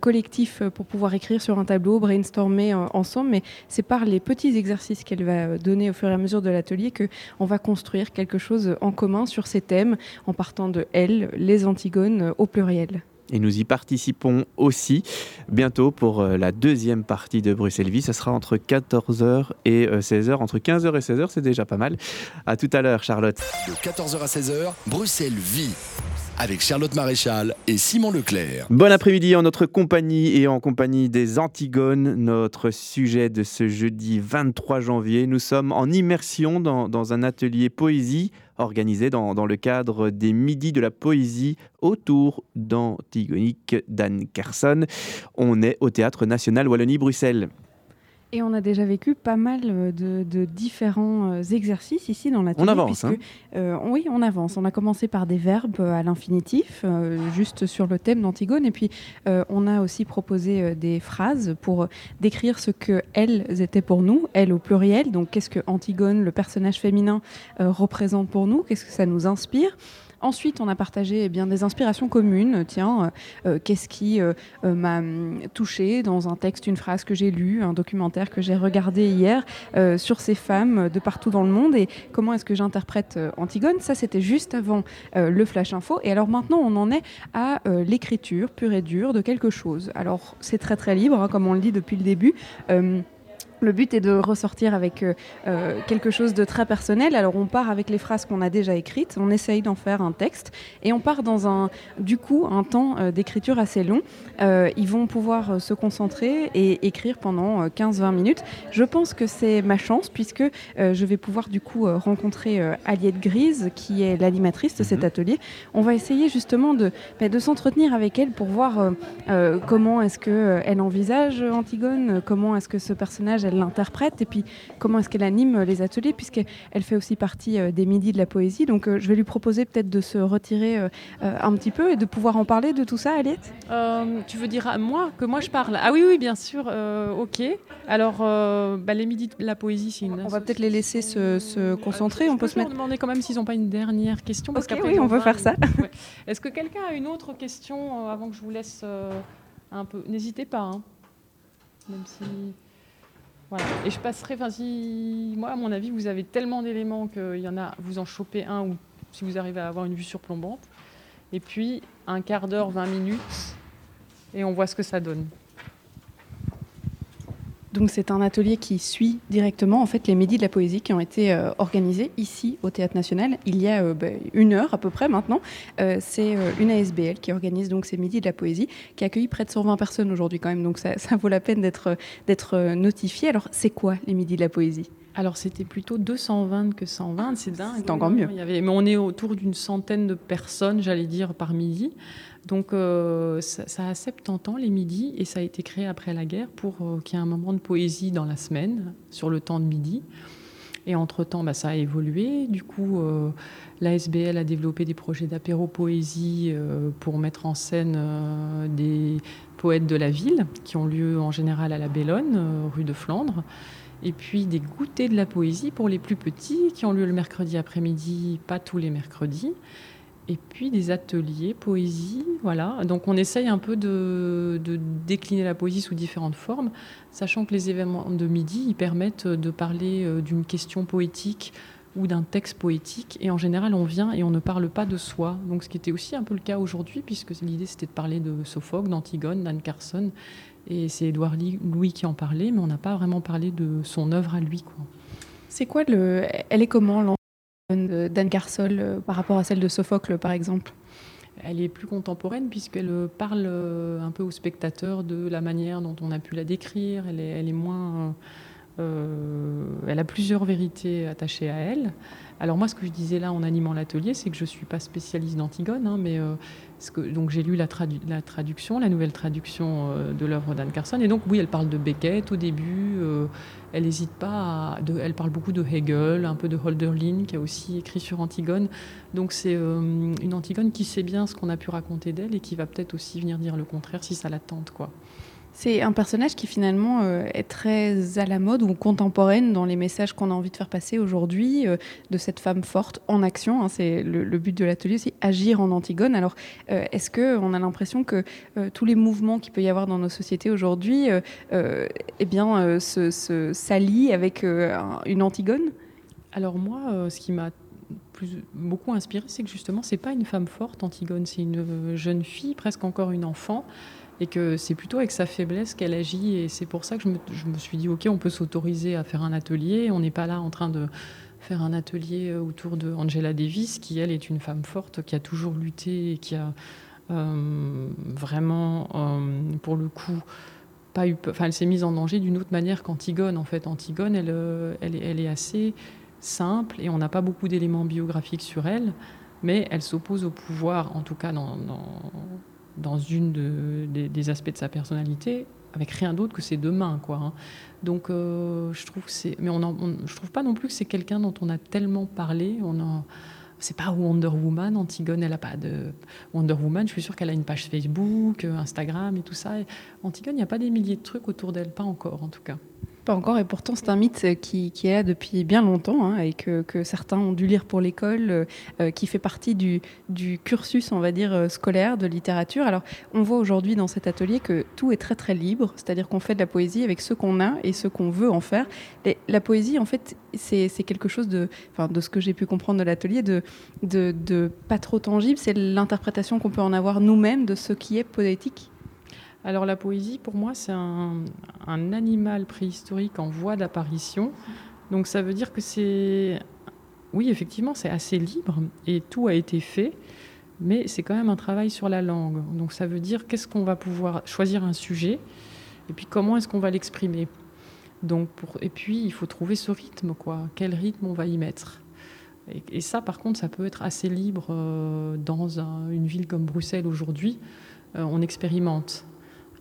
collectif pour pouvoir écrire sur un tableau, brainstormer ensemble, mais c'est par les petits exercices qu'elle va donner au fur et à mesure de l'atelier que on va construire quelque chose en commun sur ces thèmes en partant de elle, les Antigones au pluriel. Et nous y participons aussi bientôt pour euh, la deuxième partie de Bruxelles Vie. Ça sera entre 14h et euh, 16h. Entre 15h et 16h, c'est déjà pas mal. À tout à l'heure, Charlotte. De 14h à 16h, Bruxelles vit. Avec Charlotte Maréchal et Simon Leclerc. Bon après-midi en notre compagnie et en compagnie des Antigones. Notre sujet de ce jeudi 23 janvier. Nous sommes en immersion dans, dans un atelier poésie organisé dans, dans le cadre des Midis de la poésie autour d'Antigonique d'Anne Carson. On est au Théâtre National Wallonie-Bruxelles. Et on a déjà vécu pas mal euh, de, de différents euh, exercices ici dans l'atelier. On avance, puisque, euh, oui, on avance. On a commencé par des verbes à l'infinitif, euh, juste sur le thème d'Antigone. Et puis, euh, on a aussi proposé des phrases pour décrire ce que elles étaient pour nous, elles au pluriel. Donc, qu'est-ce que Antigone, le personnage féminin, représente pour nous? Qu'est-ce que ça nous inspire? Ensuite, on a partagé eh bien, des inspirations communes. Tiens, euh, euh, qu'est-ce qui euh, m'a hum, touché dans un texte, une phrase que j'ai lue, un documentaire que j'ai regardé hier sur ces femmes de partout dans le monde et comment est-ce que j'interprète Antigone? Ça, c'était juste avant le Flash Info. Et alors maintenant, on en est à l'écriture pure et dure de quelque chose. Alors, c'est très très libre, hein, comme on le dit depuis le début. Le but est de ressortir avec euh, euh, quelque chose de très personnel. Alors on part avec les phrases qu'on a déjà écrites, on essaye d'en faire un texte et on part dans un, du coup, un temps euh, d'écriture assez long. Euh, ils vont pouvoir se concentrer et écrire pendant euh, 15-20 minutes. Je pense que c'est ma chance puisque je vais pouvoir du coup rencontrer Aliette Grise qui est l'animatrice de cet atelier. On va essayer justement de, bah, de s'entretenir avec elle pour voir comment est-ce qu'elle envisage Antigone, comment est-ce que ce personnage elle l'interprète et puis comment est-ce qu'elle anime euh, les ateliers puisqu'elle fait aussi partie euh, des midis de la poésie. Donc euh, je vais lui proposer peut-être de se retirer un petit peu et de pouvoir en parler de tout ça, Aliette. Tu veux dire à moi que moi je parle? Ah oui, oui, bien sûr. ok. Alors, bah, les midis de la poésie, c'est une. On va peut-être les laisser se, se concentrer. On peut se mettre. demander quand même s'ils n'ont pas une dernière question. Parce Ok, qu'après, oui, on peut faire ça. Ouais. Est-ce que quelqu'un a une autre question euh, avant que je vous laisse euh, un peu? N'hésitez pas. hein. Même si. Voilà. Et je passerai. Enfin. Moi, à mon avis, vous avez tellement d'éléments qu'il y en a. Vous en chopez un ou si vous arrivez à avoir une vue surplombante. Et puis, un quart d'heure, 20 minutes. Et on voit ce que ça donne. Donc c'est un atelier qui suit directement en fait les Midis de la poésie qui ont été euh, organisés ici au Théâtre National il y a euh, bah, une heure à peu près maintenant. Euh, c'est une ASBL qui organise donc ces Midis de la poésie qui accueille près de 120 personnes aujourd'hui quand même donc ça, ça vaut la peine d'être d'être notifié. Alors c'est quoi les Midis de la poésie? Alors c'était plutôt 220 que 120, c'est dingue. C'est encore mieux. Il y avait, mais on est autour d'une centaine de personnes, j'allais dire, par midi. Donc euh, ça, ça a 70 ans les midis et ça a été créé après la guerre pour euh, qu'il y ait un moment de poésie dans la semaine, sur le temps de midi. Et entre-temps, bah, ça a évolué. Du coup, euh, l'ASBL a développé des projets d'apéro-poésie euh, pour mettre en scène des poètes de la ville, qui ont lieu en général à la Bellonne, euh, rue de Flandre. Et puis des goûters de la poésie pour les plus petits, qui ont lieu le mercredi après-midi, pas tous les mercredis. Et puis des ateliers poésie, voilà. Donc on essaye un peu de, décliner la poésie sous différentes formes, sachant que les événements de midi, ils permettent de parler euh, d'une question poétique ou d'un texte poétique. Et en général, on vient et on ne parle pas de soi. Donc ce qui était aussi un peu le cas aujourd'hui, puisque l'idée c'était de parler de Sophocle, d'Antigone, d'Anne Carson. Et c'est Édouard Louis qui en parlait, mais on n'a pas vraiment parlé de son œuvre à lui. Quoi. C'est quoi le Elle est comment d'Anne Carson euh, par rapport à celle de Sophocle par exemple Elle est plus contemporaine puisqu'elle parle euh, un peu au spectateur de la manière dont on a pu la décrire. Elle est, elle est moins. euh, elle a plusieurs vérités attachées à elle. Alors moi, ce que je disais là en animant l'atelier, c'est que je suis pas spécialiste d'Antigone, hein, mais euh, donc j'ai lu la, tradu- la traduction, la nouvelle traduction euh, de l'œuvre d'Anne Carson, et donc oui, elle parle de Beckett au début. euh, elle n'hésite pas. Elle parle beaucoup de Hegel, un peu de Hölderlin, qui a aussi écrit sur Antigone. Donc c'est une Antigone qui sait bien ce qu'on a pu raconter d'elle et qui va peut-être aussi venir dire le contraire si ça la tente, quoi. C'est un personnage qui finalement euh, est très à la mode ou contemporaine dans les messages qu'on a envie de faire passer aujourd'hui, euh, de cette femme forte en action. hein. c'est le, but de l'atelier, c'est agir en Antigone. Alors, euh, est-ce que on a l'impression que tous les mouvements qu'il peut y avoir dans nos sociétés aujourd'hui, eh bien, se, s'allient avec un- une Antigone? Alors moi, ce qui m'a beaucoup inspiré, c'est que justement, c'est pas une femme forte, Antigone, c'est une jeune fille, presque encore une enfant, et que c'est plutôt avec sa faiblesse qu'elle agit, et c'est pour ça que je me, suis dit, ok, on peut s'autoriser à faire un atelier, on n'est pas là en train de faire un atelier euh, autour de Angela Davis, qui elle est une femme forte, qui a toujours lutté et qui a euh, vraiment, euh, pour le coup, pas eu, enfin, elle s'est mise en danger d'une autre manière qu'Antigone. En fait, Antigone, elle, elle, est- assez simple et on n'a pas beaucoup d'éléments biographiques sur elle, mais elle s'oppose au pouvoir, en tout cas dans, dans une de- des, aspects de sa personnalité, avec rien d'autre que ses deux mains, quoi. hein. Donc, euh, je trouve c'est, mais on, en- je trouve pas non plus que c'est quelqu'un dont on a tellement parlé. On en, c'est pas Wonder Woman, Antigone, elle a pas de Wonder Woman. Je suis sûre qu'elle a une page Facebook, Instagram et tout ça. Antigone, il n'y a pas des milliers de trucs autour d'elle, pas encore en tout cas. Encore, et pourtant c'est un mythe qui, est là depuis bien longtemps hein, et que, certains ont dû lire pour l'école, euh, euh, qui fait partie du, cursus, on va dire, euh, scolaire de littérature. Alors, on voit aujourd'hui dans cet atelier que tout est très très libre, c'est-à-dire qu'on fait de la poésie avec ce qu'on a et ce qu'on veut en faire. La poésie, en fait, c'est quelque chose de, enfin, de ce que j'ai pu comprendre de l'atelier, de pas trop tangible, c'est l'interprétation qu'on peut en avoir nous-mêmes de ce qui est poétique. Alors la poésie, pour moi, c'est un, animal préhistorique en voie d'apparition. Donc ça veut dire que c'est... Oui, effectivement, c'est assez libre et tout a été fait, mais c'est quand même un travail sur la langue. Donc ça veut dire qu'est-ce qu'on va pouvoir choisir un sujet et puis comment est-ce qu'on va l'exprimer. Donc. Et puis il faut trouver ce rythme, quoi. Quel rythme on va y mettre? Et, ça, par contre, ça peut être assez libre euh, dans un- une ville comme Bruxelles aujourd'hui. Euh, on expérimente.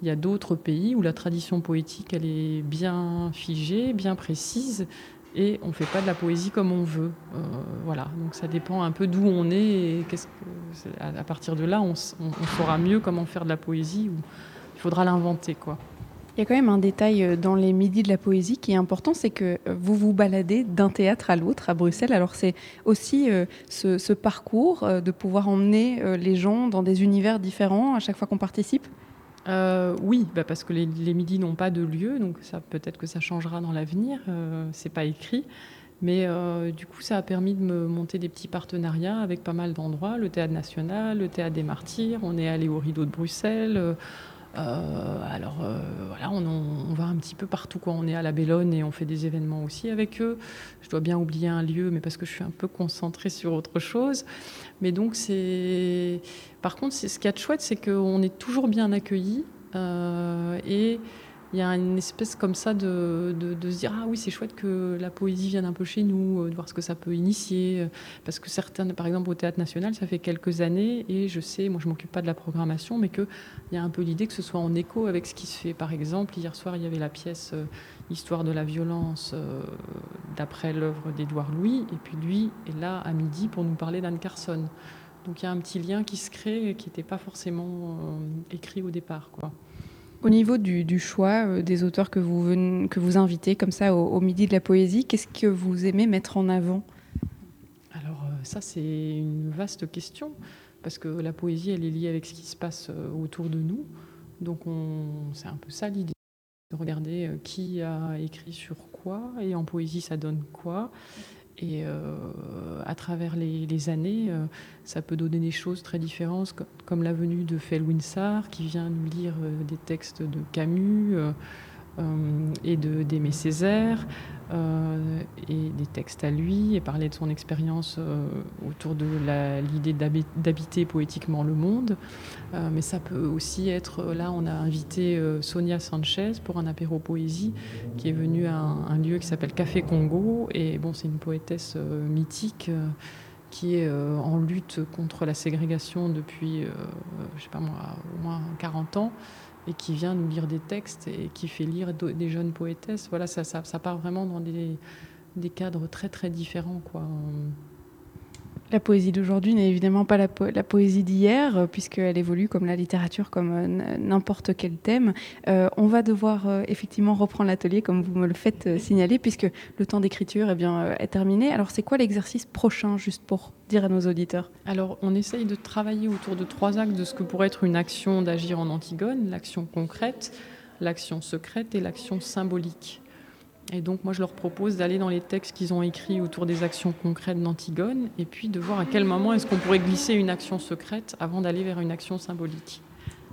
Il y a d'autres pays où la tradition poétique, elle est bien figée, bien précise, et on ne fait pas de la poésie comme on veut. Euh, voilà, donc ça dépend un peu d'où on est, et à, partir de là, on, saura mieux comment faire de la poésie, ou il faudra l'inventer, quoi. Il y a quand même un détail euh, dans les midis de la poésie qui est important, c'est que euh, vous vous baladez d'un théâtre à l'autre à Bruxelles. Alors c'est aussi ce, parcours de pouvoir emmener les gens dans des univers différents à chaque fois qu'on participe? Euh, oui, bah parce que les, midis n'ont pas de lieu, donc peut-être que ça changera dans l'avenir. Euh, c'est pas écrit, mais euh, du coup, ça a permis de me monter des petits partenariats avec pas mal d'endroits, le Théâtre National, le Théâtre des Martyrs. On est allé au Rideau de Bruxelles. Euh, alors voilà, on, va un petit peu partout. Quoi. On est à la Bellone et on fait des événements aussi avec eux. Je dois bien oublier un lieu, mais parce que je suis un peu concentrée sur autre chose. Mais donc, c'est. Par contre, ce qu'il y a de chouette, c'est qu'on est toujours bien accueillis. et il y a une espèce comme ça de, de, se dire ah oui c'est chouette que la poésie vienne un peu chez nous, euh, de voir ce que ça peut initier, euh, parce que certaines, par exemple au Théâtre National, ça fait quelques années et je sais, moi je m'occupe pas de la programmation, mais qu'il y a un peu l'idée que ce soit en écho avec ce qui se fait. Par exemple, hier soir il y avait la pièce euh, Histoire de la violence d'après l'œuvre d'Édouard Louis, et puis lui est là à midi pour nous parler d'Anne Carson. Donc il y a un petit lien qui se crée qui n'était pas forcément écrit au départ, quoi. Au niveau du, choix euh, des auteurs que vous, invitez comme ça au, midi de la poésie, qu'est-ce que vous aimez mettre en avant? Alors euh, ça c'est une vaste question parce que la poésie elle est liée avec ce qui se passe euh, autour de nous. Donc c'est un peu ça l'idée de regarder qui a écrit sur quoi et en poésie ça donne quoi et euh, à travers les, années, euh, ça peut donner des choses très différentes, comme, la venue de Felwinsar, qui vient nous lire euh, des textes de Camus et d'Aimé Césaire. Euh, et des textes à lui et parler de son expérience euh, autour de l'idée d'habiter poétiquement le monde. Euh, mais ça peut aussi être, là on a invité Sonia Sanchez pour un apéro poésie qui est venue à un, lieu qui s'appelle Café Congo. Et bon, c'est une poétesse mythique qui est en lutte contre la ségrégation depuis, je sais pas moi, au moins 40 ans et qui vient nous lire des textes et qui fait lire des jeunes poétesses. Voilà, ça, ça, part vraiment dans des, des, cadres très très différents. Quoi. La poésie d'aujourd'hui n'est évidemment pas la, poésie d'hier, euh, puisqu'elle évolue comme la littérature, comme euh, n'importe quel thème. Euh, on va devoir effectivement reprendre l'atelier, comme vous me le faites signaler, puisque le temps d'écriture eh bien, est terminé. Alors, c'est quoi l'exercice prochain, juste pour dire à nos auditeurs? Alors, on essaye de travailler autour de trois actes de ce que pourrait être une action d'agir en Antigone l'action concrète, l'action secrète et l'action symbolique. Et donc moi je leur propose d'aller dans les textes qu'ils ont écrits autour des actions concrètes d'Antigone et puis de voir à quel moment est-ce qu'on pourrait glisser une action secrète avant d'aller vers une action symbolique.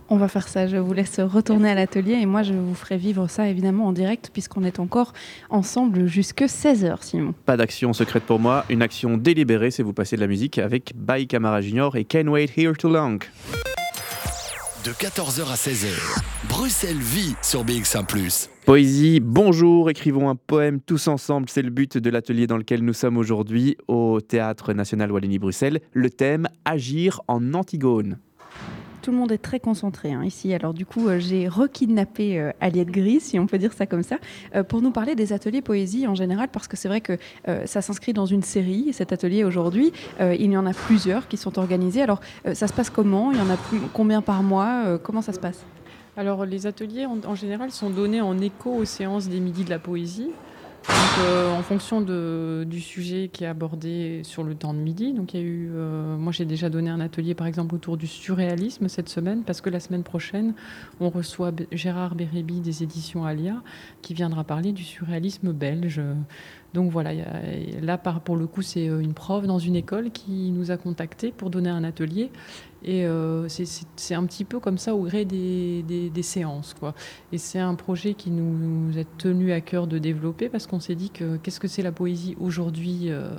On va faire ça, je vous laisse retourner à l'atelier et moi je vous ferai vivre ça évidemment en direct puisqu'on est encore ensemble jusque 16h Simon. Pas d'action secrète pour moi, une action délibérée c'est vous passer de la musique avec Bye Camara Junior et Can't Wait Here Too Long. De 14h à 16h, Bruxelles vit sur BX1 ⁇ Poésie, bonjour, écrivons un poème tous ensemble, c'est le but de l'atelier dans lequel nous sommes aujourd'hui au Théâtre National Wallonie-Bruxelles. Le thème Agir en Antigone tout le monde est très concentré hein, ici. Alors du coup, euh, j'ai rekidnappé euh, Aliette Gris, si on peut dire ça comme ça, euh, pour nous parler des ateliers poésie en général, parce que c'est vrai que ça s'inscrit dans une série, cet atelier aujourd'hui. il y en a plusieurs qui sont organisés. Alors ça se passe comment? Il y en a combien par mois? Comment ça se passe? Alors les ateliers en, général sont donnés en écho aux séances des midis de la poésie. Euh, en fonction du sujet qui est abordé sur le temps de midi. Donc, il y a eu, euh, moi, j'ai déjà donné un atelier, par exemple, autour du surréalisme cette semaine, parce que la semaine prochaine, on reçoit Gérard Bérébi des éditions Alia, qui viendra parler du surréalisme belge. Donc voilà, là, pour le coup, c'est euh, une prof dans une école qui nous a contactés pour donner un atelier. Et euh, c'est un petit peu comme ça au gré des, séances. Quoi. Et c'est un projet qui nous, est tenu à cœur de développer parce qu'on s'est dit que qu'est-ce que c'est la poésie aujourd'hui euh,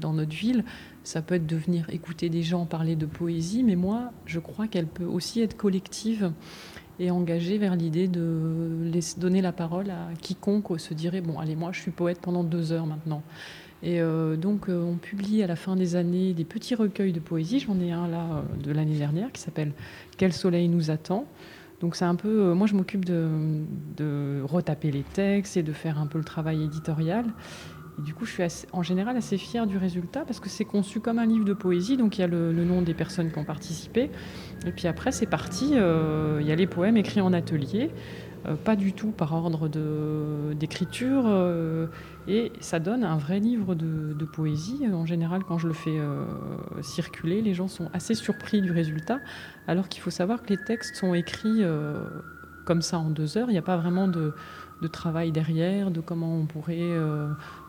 dans notre ville? Ça peut être de venir écouter des gens parler de poésie, mais moi, je crois qu'elle peut aussi être collective et engagée vers l'idée de donner la parole à quiconque se dirait bon allez moi je suis poète pendant deux heures maintenant et euh, donc, euh, on publie à la fin des années des petits recueils de poésie. J'en ai un là euh, de l'année dernière qui s'appelle Quel soleil nous attend. Donc, c'est un peu. moi, je m'occupe de, retaper les textes et de faire un peu le travail éditorial. Et du coup, je suis en général assez fière du résultat parce que c'est conçu comme un livre de poésie. Donc, il y a le, nom des personnes qui ont participé. Et puis après, c'est parti. il y a les poèmes écrits en atelier. Euh, pas du tout par ordre d'écriture, euh, et ça donne un vrai livre de, poésie. En général, quand je le fais euh, circuler, les gens sont assez surpris du résultat, alors qu'il faut savoir que les textes sont écrits comme ça en deux heures. Il n'y a pas vraiment de, travail derrière, de comment on pourrait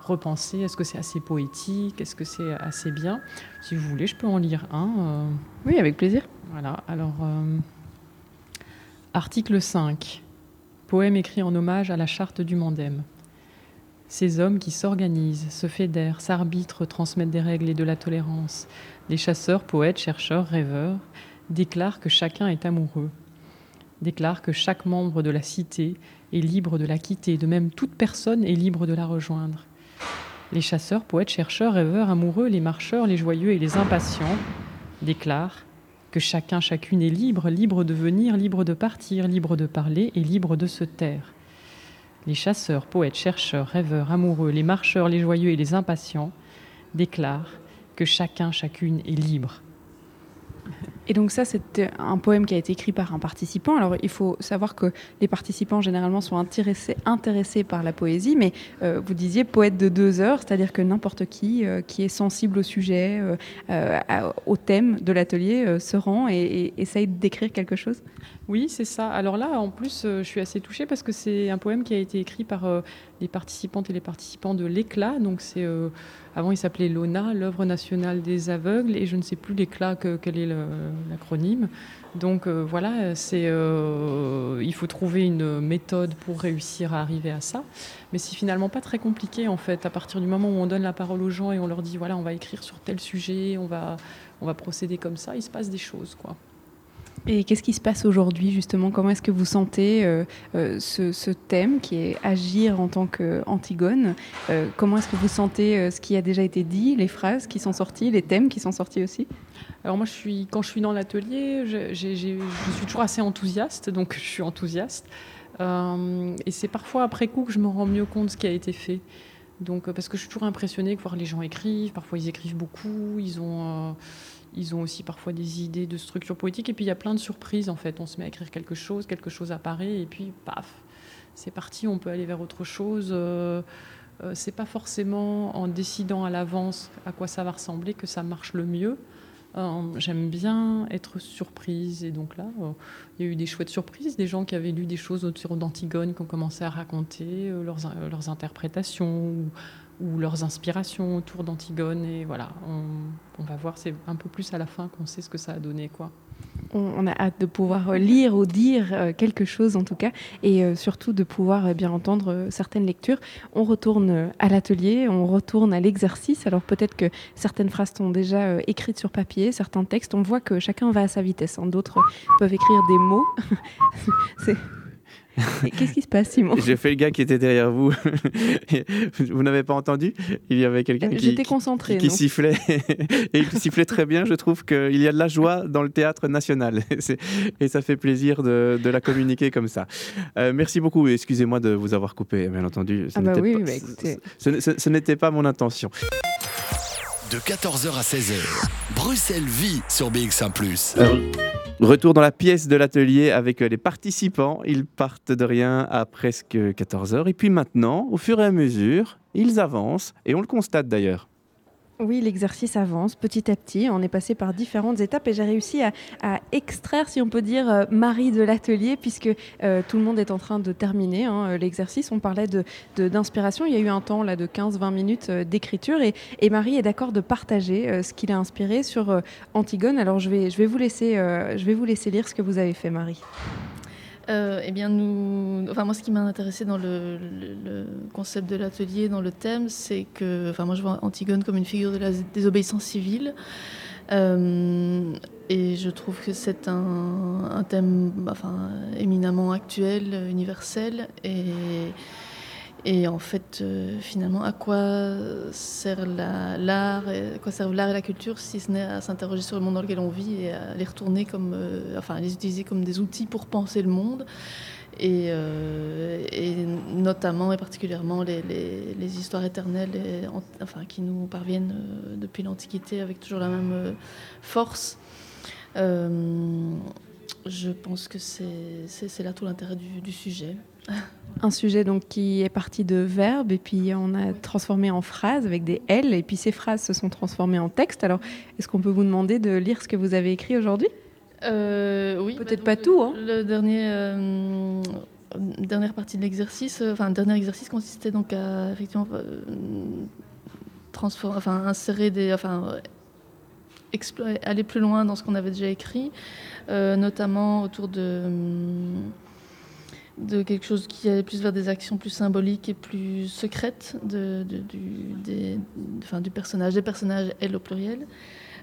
repenser. Est-ce que c'est assez poétique? Est-ce que c'est assez bien? Si vous voulez, je peux en lire un. Oui, avec plaisir. Voilà. Alors. Article 5. Poème écrit en hommage à la charte du Mandem. Ces hommes qui s'organisent, se fédèrent, s'arbitrent, transmettent des règles et de la tolérance, les chasseurs, poètes, chercheurs, rêveurs, déclarent que chacun est amoureux, déclarent que chaque membre de la cité est libre de la quitter, de même toute personne est libre de la rejoindre. Les chasseurs, poètes, chercheurs, rêveurs, amoureux, les marcheurs, les joyeux et les impatients déclarent que chacun, chacune est libre, libre de venir, libre de partir, libre de parler et libre de se taire. Les chasseurs, poètes, chercheurs, rêveurs, amoureux, les marcheurs, les joyeux et les impatients déclarent que chacun, chacune est libre. Et donc ça, c'est un poème qui a été écrit par un participant. Alors il faut savoir que les participants généralement sont intéressés, par la poésie, mais euh, vous disiez poète de deux heures, c'est-à-dire que n'importe qui euh, qui est sensible au sujet, euh, au thème de l'atelier se rend et, et essaye d'écrire quelque chose? Oui, c'est ça. Alors là, en plus, je suis assez touchée parce que c'est un poème qui a été écrit par les participantes et les participants de l'Éclat. Donc c'est avant, il s'appelait l'ONA, l'œuvre nationale des aveugles, et je ne sais plus l'éclat que, quel est l'acronyme. Donc euh, voilà, c'est, euh, il faut trouver une méthode pour réussir à arriver à ça. Mais c'est finalement pas très compliqué en fait. À partir du moment où on donne la parole aux gens et on leur dit voilà, on va écrire sur tel sujet, on va, on va procéder comme ça, il se passe des choses quoi. Et qu'est-ce qui se passe aujourd'hui justement? Comment est-ce que vous sentez euh, euh, ce, thème qui est agir en tant qu'Antigone? Euh, Comment est-ce que vous sentez ce qui a déjà été dit, les phrases qui sont sorties, les thèmes qui sont sortis aussi? Alors moi, quand je suis dans l'atelier, je, suis toujours assez enthousiaste, donc je suis enthousiaste. et c'est parfois après coup que je me rends mieux compte de ce qui a été fait. Donc, parce que je suis toujours impressionnée de voir les gens écrivent. Parfois, ils écrivent beaucoup. Ils ont ils ont aussi parfois des idées de structure poétique. Et puis il y a plein de surprises en fait. On se met à écrire quelque chose, quelque chose apparaît, et puis paf, c'est parti, on peut aller vers autre chose. Euh, euh, c'est pas forcément en décidant à l'avance à quoi ça va ressembler que ça marche le mieux. Euh, j'aime bien être surprise et donc là, il y a eu des chouettes surprises, des gens qui avaient lu des choses autour d'Antigone, qui ont commencé à raconter leurs, leurs interprétations leurs inspirations autour d'Antigone. Et voilà, on, va voir, c'est un peu plus à la fin qu'on sait ce que ça a donné. quoi. On, a hâte de pouvoir lire ou dire euh, quelque chose en tout cas, et euh, surtout de pouvoir euh, bien entendre certaines lectures. On retourne à l'atelier, on retourne à l'exercice. Alors peut-être que certaines phrases sont déjà écrites sur papier, certains textes, on voit que chacun va à sa vitesse. Hein. D'autres peuvent écrire des mots. Qu'est-ce qui se passe, Simon? J'ai fait le gars qui était derrière vous. vous n'avez pas entendu? Il y avait quelqu'un qui, concentré, qui, sifflait. et il sifflait très bien. Je trouve qu'il y a de la joie dans le théâtre national. et ça fait plaisir de, la communiquer comme ça. Euh, merci beaucoup. Excusez-moi de vous avoir coupé, bien entendu. Ce ah bah oui, pas, écoutez. Ce, n'était pas mon intention. De 14h à 16h, Bruxelles vit sur BX1 ⁇ Retour dans la pièce de l'atelier avec les participants. Ils partent de rien à presque 14 heures. Et puis maintenant, au fur et à mesure, ils avancent. Et on le constate d'ailleurs. Oui, l'exercice avance petit à petit. On est passé par différentes étapes et j'ai réussi à, extraire, si on peut dire, euh, Marie de l'atelier, puisque euh, tout le monde est en train de terminer hein, euh, l'exercice. On parlait d'inspiration. Il y a eu un temps là, de 15-20 minutes d'écriture et, et, Marie est d'accord de partager ce qu'il a inspiré sur Antigone. Alors je vais, je, vais vous laisser, je vais vous laisser lire ce que vous avez fait, Marie. Euh, eh bien, nous, enfin, moi, ce qui m'a intéressé dans le, concept de l'atelier, dans le thème, c'est que, enfin, moi, je vois Antigone comme une figure de la désobéissance civile. Euh, et je trouve que c'est un, un, thème enfin, éminemment actuel, universel. Et et en fait, euh, finalement, à quoi sert l'art, quoi servent l'art et la culture si ce n'est à s'interroger sur le monde dans lequel on vit et à les retourner comme, euh, enfin, les utiliser comme des outils pour penser le monde. Et, euh, et notamment et particulièrement les, histoires éternelles et, enfin, qui nous parviennent depuis l'Antiquité avec toujours la même force. je pense que c'est là tout l'intérêt du sujet. Un sujet donc qui est parti de verbes et puis on a transformé en phrases avec des L et puis ces phrases se sont transformées en texte. Alors est-ce qu'on peut vous demander de lire ce que vous avez écrit aujourd'hui? Euh, Oui. Peut-être pas tout. Hein. Le dernier. Euh, dernière partie de l'exercice, euh, enfin, dernier exercice consistait donc à effectivement transformer, enfin, insérer des, enfin, aller plus loin dans ce qu'on avait déjà écrit, notamment autour de de quelque chose qui allait plus vers des actions plus symboliques et plus secrètes de, du, des, enfin, du personnage, des personnages, elle au pluriel.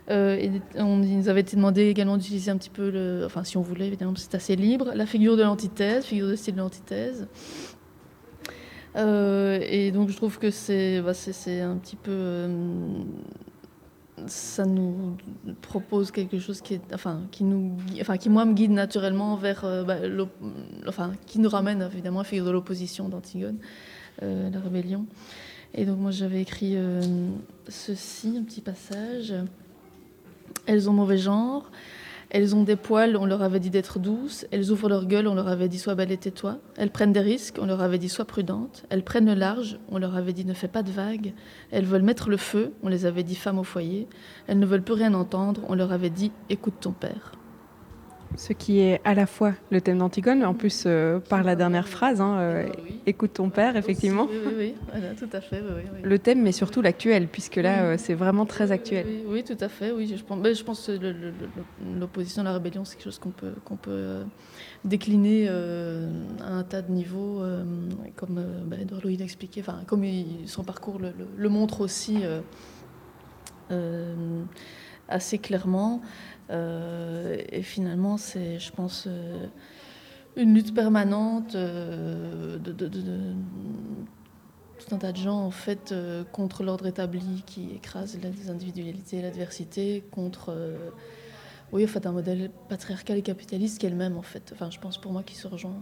Euh, et on nous avait été demandé également d'utiliser un petit peu, enfin si on voulait évidemment, c'est assez libre, la figure de l'antithèse, figure de style de l'antithèse. Euh, et donc je trouve que c'est bah, un petit peu euh, ça nous propose quelque chose qui est, enfin, qui nous, enfin, qui moi me guide naturellement vers, euh, bah, enfin, qui nous ramène évidemment à figure de l'opposition d'Antigone, euh, la rébellion. Et donc moi j'avais écrit euh, ceci, un petit passage. Elles ont mauvais genre, elles ont des poils, on leur avait dit d'être douces. Elles ouvrent leur gueule, on leur avait dit sois belle et tais-toi. Elles prennent des risques, on leur avait dit sois prudente. Elles prennent le large, on leur avait dit ne fais pas de vagues. Elles veulent mettre le feu, on les avait dit femmes au foyer. Elles ne veulent plus rien entendre, on leur avait dit écoute ton père ce qui est à la fois le thème d'Antigone, en plus euh, par la dernière phrase, hein, euh, écoute ton père, effectivement. oui, oui, oui. tout à fait. Le thème, mais surtout l'actuel, puisque là, euh, c'est vraiment très actuel. Oui, tout à fait. Oui, je pense, mais je pense que l'opposition à la rébellion, c'est quelque chose qu'on peut, qu'on peut décliner à un tas de niveaux, comme Edouard Louis l'expliquait, enfin, comme son parcours le, le montre aussi assez clairement. Euh, et finalement, c'est, je pense, euh, une lutte permanente euh, de, tout un tas de gens en fait contre l'ordre établi qui écrase les individualités et l'adversité, contre oui, en fait, un modèle patriarcal et capitaliste qui est le même en fait. Enfin, je pense pour moi qui se rejoint.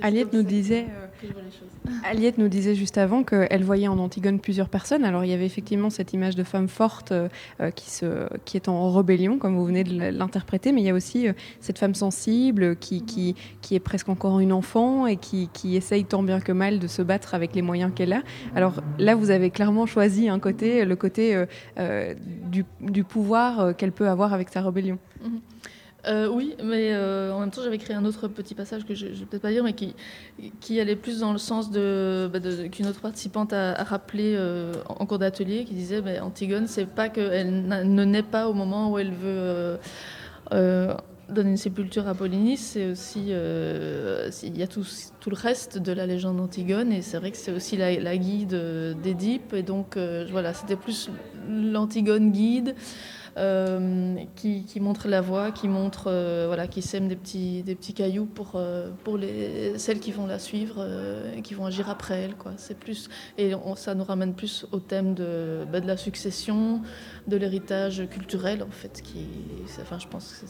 Aliette nous disait, euh, Aliette nous disait juste avant qu'elle voyait en Antigone plusieurs personnes. Alors il y avait effectivement cette image de femme forte euh, euh, qui, se, qui est en rébellion, comme vous venez de l'interpréter, mais il y a aussi cette femme sensible qui, qui, qui, est presque encore une enfant et qui, qui, essaye tant bien que mal de se battre avec les moyens qu'elle a. Alors là, vous avez clairement choisi un côté, le côté du, du, pouvoir qu'elle peut avoir avec sa rébellion. Mhm. Euh, oui, mais euh, en même temps, j'avais créé un autre petit passage que je ne vais peut-être pas dire, mais qui, allait plus dans le sens de, bah, qu'une autre participante a, rappelé euh, en cours d'atelier, qui disait bah, Antigone, c'est pas qu'elle ne naît pas au moment où elle veut donner une sépulture à Polynice, c'est aussi il y a tout, tout, le reste de la légende d'Antigone, et c'est vrai que c'est aussi la, la guide d'Édipe, et donc voilà, c'était plus l'Antigone guide. Euh, qui, montre la voie, qui montre, euh, voilà, qui sème des petits, des petits cailloux pour, euh, pour les, celles qui vont la suivre et qui vont agir après elle. Quoi. Plus, et ça nous ramène plus au thème de, bah, de la succession, de l'héritage culturel, en fait. Qui, enfin, je pense que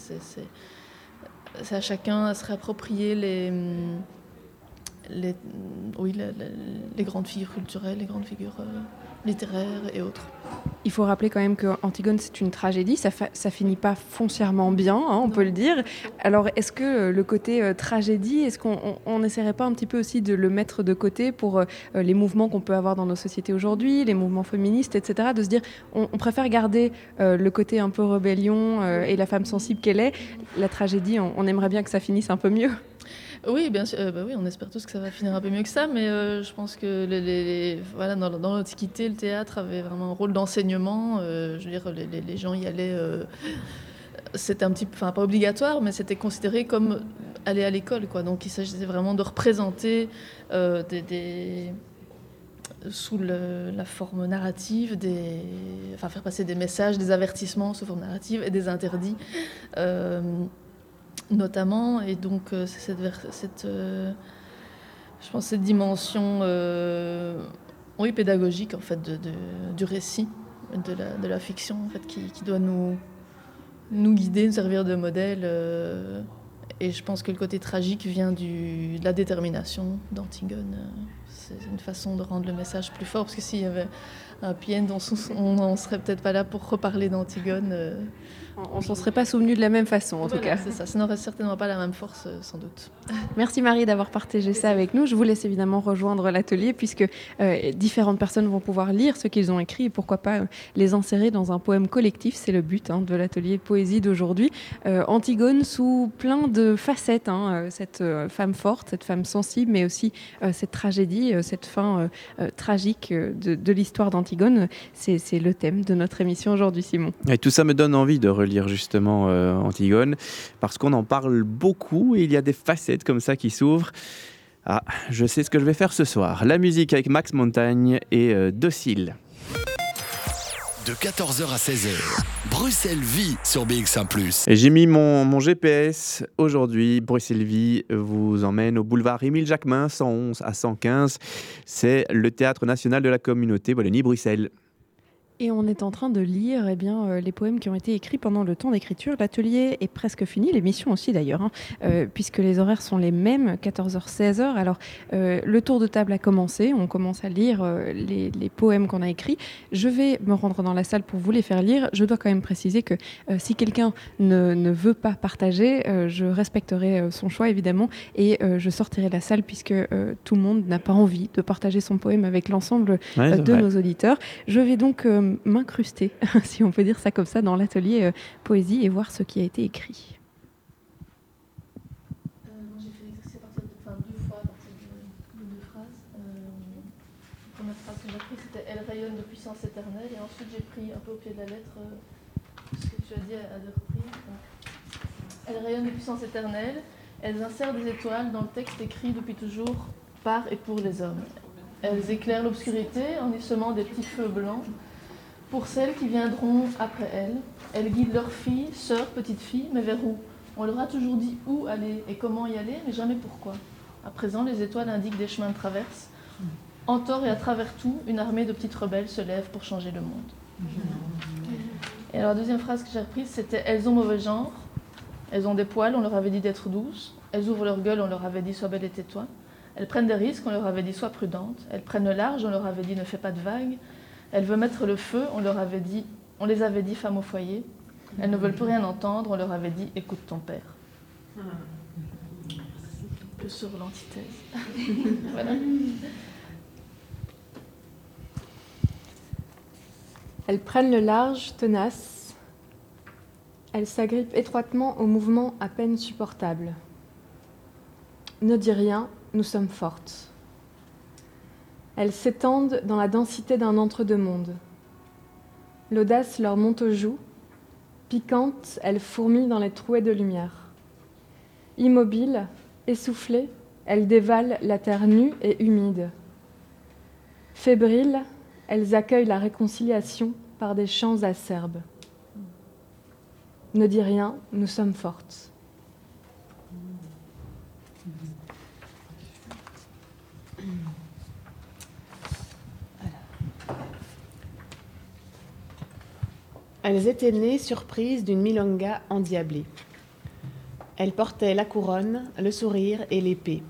c'est à chacun à se réapproprier les, les, oui, les, grandes figures culturelles, les grandes figures littéraires et autres. Il faut rappeler quand même que Antigone, c'est une tragédie, ça, ça finit pas foncièrement bien, hein, on peut le dire. Alors, est-ce que euh, le côté euh, tragédie, est-ce qu'on n'essaierait pas un petit peu aussi de le mettre de côté pour euh, les mouvements qu'on peut avoir dans nos sociétés aujourd'hui, les mouvements féministes, etc., de se dire, on, préfère garder le côté un peu rébellion et la femme sensible qu'elle est, la tragédie, on aimerait bien que ça finisse un peu mieux oui, bien sûr. Euh, bah oui, on espère tous que ça va finir un peu mieux que ça, mais euh, je pense que les, voilà, dans, l'Antiquité, le théâtre avait vraiment un rôle d'enseignement. Euh, je veux dire, les, gens y allaient. c'était un petit, enfin pas obligatoire, mais c'était considéré comme aller à l'école, quoi. Donc il s'agissait vraiment de représenter des, sous la forme narrative, des, enfin faire passer des messages, des avertissements sous forme narrative et des interdits notamment. Et donc, euh, c'est cette, euh, je pense, cette dimension euh, oui, pédagogique en fait, de, du récit, de la, de la, fiction, en fait, qui, qui, doit nous, nous guider, nous servir de modèle. et je pense que le côté tragique vient du, de la détermination d'Antigone. C'est une façon de rendre le message plus fort, parce que s'il y avait un PN, on n'en serait peut-être pas là pour reparler d'Antigone. On s'en serait pas souvenu de la même façon, en tout cas. C'est ça, ça n'aurait certainement pas la même force, euh, sans doute. Merci Marie d'avoir partagé ça avec nous. Je vous laisse évidemment rejoindre l'atelier, puisque euh, différentes personnes vont pouvoir lire ce qu'ils ont écrit et pourquoi pas euh, les insérer dans un poème collectif. C'est le but hein, de l'atelier poésie d'aujourd'hui. Antigone sous plein de facettes, hein, cette femme forte, cette femme sensible, mais aussi cette tragédie, cette fin tragique de, de l'histoire d'Antigone. C'est le thème de notre émission aujourd'hui, Simon. Et tout ça me donne envie de relire justement euh, Antigone, parce qu'on en parle beaucoup et il y a des facettes comme ça qui s'ouvrent. Ah, je sais ce que je vais faire ce soir. La musique avec Max Montagne et euh, Docile. De 14h à 16h, Bruxelles vit sur BX1 ⁇ Et J'ai mis mon, mon GPS aujourd'hui. Bruxelles Vie vous emmène au boulevard Émile Jacquemin, 111 à 115. C'est le théâtre national de la communauté Wallonie-Bruxelles. Et on est en train de lire eh bien, euh, les poèmes qui ont été écrits pendant le temps d'écriture. L'atelier est presque fini, l'émission aussi d'ailleurs, hein, euh, puisque les horaires sont les mêmes, 14h, 16h. Alors, euh, le tour de table a commencé, on commence à lire les, les poèmes qu'on a écrits. Je vais me rendre dans la salle pour vous les faire lire. Je dois quand même préciser que si quelqu'un ne, ne veut pas partager, je respecterai son choix évidemment et je sortirai de la salle puisque tout le monde n'a pas envie de partager son poème avec l'ensemble Ouais, de vrai. nos auditeurs. Je vais donc m'incruster, si on peut dire ça comme ça, dans l'atelier euh, poésie et voir ce qui a été écrit. de, Elle rayonne puissance éternelle. Et ensuite, j'ai pris un peu au pied de la lettre euh, ce que tu as dit à, deux reprises. Donc, elles rayonnent de puissance éternelle. Elles insèrent des étoiles dans le texte écrit depuis toujours par et pour les hommes. Elles éclairent l'obscurité en y semant des petits feux blancs. Pour celles qui viendront après elles, elles guident leurs filles, sœurs, petites filles, mais vers où? On leur a toujours dit où aller et comment y aller, mais jamais pourquoi. À présent, les étoiles indiquent des chemins de traverse. En tort et à travers tout, une armée de petites rebelles se lève pour changer le monde. Et alors la deuxième phrase que j'ai reprise, c'était Elles ont mauvais genre, elles ont des poils, on leur avait dit d'être douces, elles ouvrent leur gueule, on leur avait dit sois belle et tais-toi, elles prennent des risques, on leur avait dit sois prudente, elles prennent le large, on leur avait dit ne fais pas de vagues, elles veulent mettre le feu, on leur avait dit, on les avait dit femmes au foyer, elles ne veulent plus rien entendre, on leur avait dit écoute ton père. Un peu sur l'antithèse. voilà. Elles prennent le large, tenace. Elles s'agrippent étroitement au mouvement à peine supportable. Ne dis rien, nous sommes fortes. Elles s'étendent dans la densité d'un entre-deux-mondes. L'audace leur monte aux joues. Piquantes, elles fourmillent dans les trouées de lumière. Immobiles, essoufflées, elles dévalent la terre nue et humide. Fébriles, elles accueillent la réconciliation par des chants acerbes. Ne dis rien, nous sommes fortes. Elles étaient nées surprises d'une milonga endiablée. Elles portaient la couronne, le sourire et l'épée.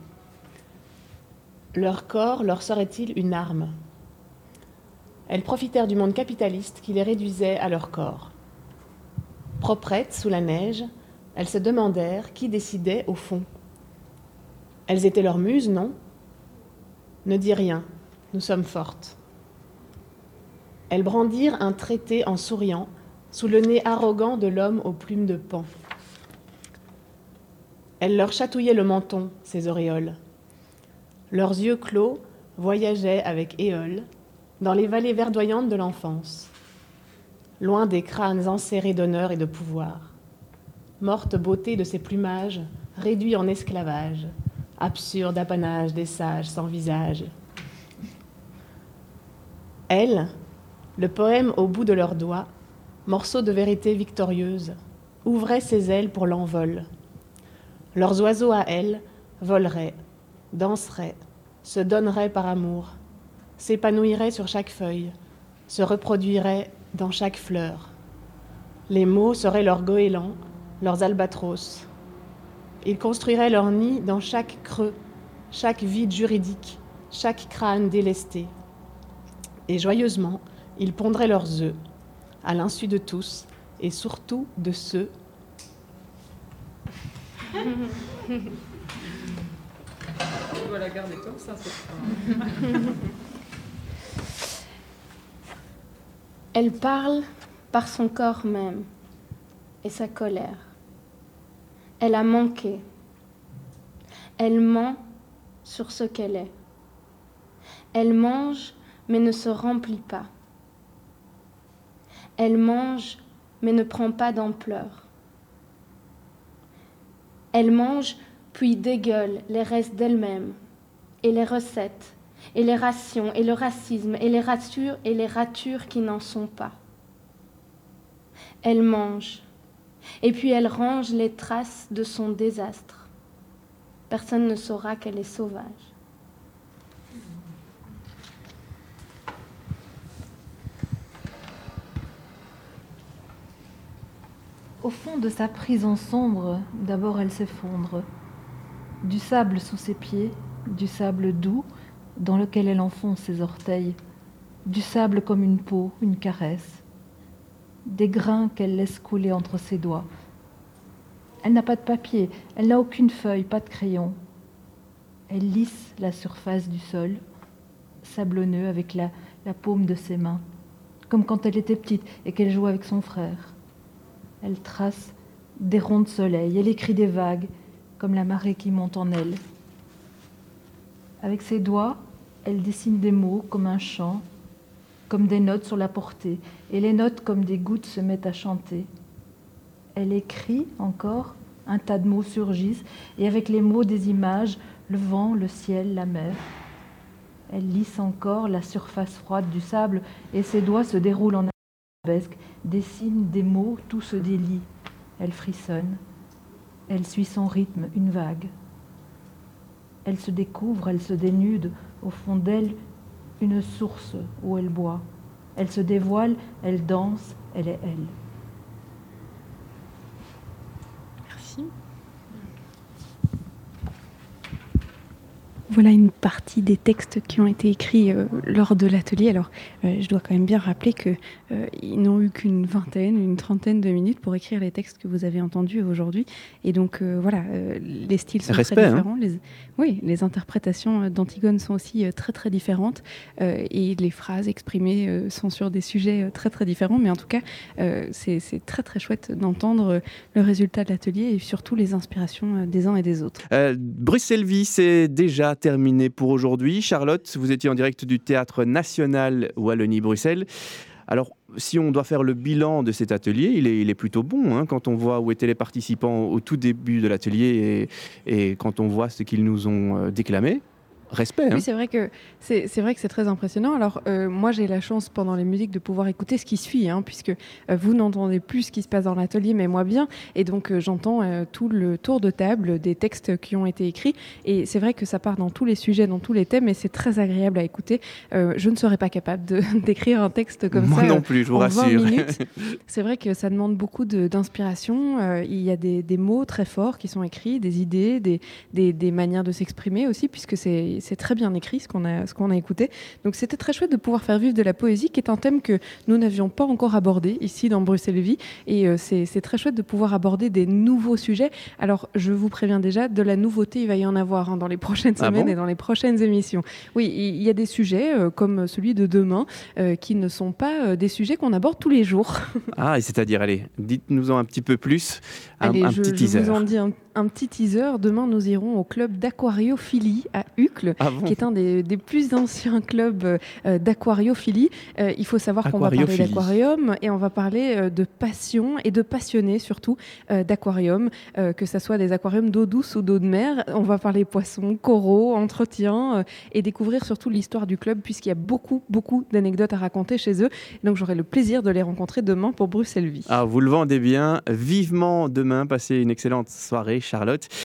Leur corps leur serait-il une arme? Elles profitèrent du monde capitaliste qui les réduisait à leur corps. Proprettes sous la neige, elles se demandèrent qui décidait au fond. Elles étaient leurs muses, non? Ne dis rien, nous sommes fortes. Elles brandirent un traité en souriant, sous le nez arrogant de l'homme aux plumes de pan. Elles leur chatouillaient le menton, ces auréoles. Leurs yeux clos voyageaient avec éole dans les vallées verdoyantes de l'enfance, loin des crânes enserrés d'honneur et de pouvoir. Morte beauté de ces plumages réduits en esclavage, absurde apanage des sages sans visage. Elles, le poème au bout de leurs doigts, morceau de vérité victorieuse, ouvraient ses ailes pour l'envol. Leurs oiseaux à elles voleraient, danseraient, se donneraient par amour, s'épanouiraient sur chaque feuille, se reproduiraient dans chaque fleur. Les mots seraient leurs goélands, leurs albatros. Ils construiraient leur nid dans chaque creux, chaque vide juridique, chaque crâne délesté. Et joyeusement, ils pondraient leurs œufs, à l'insu de tous, et surtout de ceux. Elle parle par son corps même et sa colère. Elle a manqué. Elle ment sur ce qu'elle est. Elle mange mais ne se remplit pas. Elle mange mais ne prend pas d'ampleur. Elle mange puis dégueule les restes d'elle-même et les recettes et les rations et le racisme et les ratures et les ratures qui n'en sont pas. Elle mange et puis elle range les traces de son désastre. Personne ne saura qu'elle est sauvage. Au fond de sa prison sombre, d'abord elle s'effondre. Du sable sous ses pieds, du sable doux dans lequel elle enfonce ses orteils, du sable comme une peau, une caresse, des grains qu'elle laisse couler entre ses doigts. Elle n'a pas de papier, elle n'a aucune feuille, pas de crayon. Elle lisse la surface du sol, sablonneux avec la, la paume de ses mains, comme quand elle était petite et qu'elle jouait avec son frère. Elle trace des ronds de soleil, elle écrit des vagues, comme la marée qui monte en elle. Avec ses doigts, elle dessine des mots comme un chant, comme des notes sur la portée, et les notes comme des gouttes se mettent à chanter. Elle écrit encore, un tas de mots surgissent, et avec les mots des images, le vent, le ciel, la mer. Elle lisse encore la surface froide du sable, et ses doigts se déroulent en dessine des mots, tout se délie. Elle frissonne. Elle suit son rythme, une vague. Elle se découvre, elle se dénude, au fond d'elle, une source où elle boit. Elle se dévoile, elle danse, elle est elle. Voilà une partie des textes qui ont été écrits euh, lors de l'atelier. Alors, euh, je dois quand même bien rappeler que euh, n'ont eu qu'une vingtaine, une trentaine de minutes pour écrire les textes que vous avez entendus aujourd'hui. Et donc, voilà, les styles sont Respect, très hein. différents. Les- oui, les interprétations d'Antigone sont aussi très très différentes et les phrases exprimées sont sur des sujets très très différents. Mais en tout cas, c'est très très chouette d'entendre le résultat de l'atelier et surtout les inspirations des uns et des autres. Euh, Bruxelles Vie, c'est déjà terminé pour aujourd'hui. Charlotte, vous étiez en direct du Théâtre National Wallonie-Bruxelles. Alors, si on doit faire le bilan de cet atelier, il est, plutôt bon hein, quand on voit où étaient les participants au tout début de l'atelier et, et quand on voit ce qu'ils nous ont euh, déclamé. Respect. hein. Oui, c'est vrai que c'est vrai que c'est très impressionnant. Alors euh, moi j'ai la chance pendant les musiques de pouvoir écouter ce qui suit, hein, puisque euh, vous n'entendez plus ce qui se passe dans l'atelier, mais moi bien, et donc euh, j'entends tout le tour de table des textes qui ont été écrits, et c'est vrai que ça part dans tous les sujets, dans tous les thèmes, et c'est très agréable à écouter. Je ne serais pas capable d'écrire un texte comme Moi ça. non euh, plus, je vous en 20 rassure. minutes. C'est vrai que ça demande beaucoup d'inspiration. Il y a des, des mots très forts qui sont écrits, des idées, des, des, des manières de s'exprimer aussi, puisque c'est c'est très bien écrit ce qu'on a, ce qu'on a écouté. Donc c'était très chouette de pouvoir faire vivre de la poésie, qui est un thème que nous n'avions pas encore abordé ici dans Bruxelles Vie. Et euh, c'est très chouette de pouvoir aborder des nouveaux sujets. Alors je vous préviens déjà, de la nouveauté, il va y en avoir hein, dans les prochaines Ah semaines bon et dans les prochaines émissions. Oui, il y a des sujets euh, comme celui de demain euh, qui ne sont pas des sujets qu'on aborde tous les jours. Ah, et c'est-à-dire, allez, dites-nous-en un petit peu plus, un, Allez, un je, petit je teaser. vous en dis un, un petit teaser. Demain, nous irons au club d'aquariophilie à Uccle, Ah bon qui est un des, des plus anciens clubs euh, d'aquariophilie. Euh, il faut savoir qu'on va parler d'aquarium et on va parler euh, de passion et de passionnés surtout d'aquarium, que ce soit des aquariums d'eau douce ou d'eau de mer. On va parler poissons, coraux, entretien et découvrir surtout l'histoire du club puisqu'il y a beaucoup, beaucoup d'anecdotes à raconter chez eux. Donc j'aurai le plaisir de les rencontrer demain pour Bruxelles Vie. Ah, vous le vendez bien. Vivement demain. Passez une excellente soirée, Charlotte.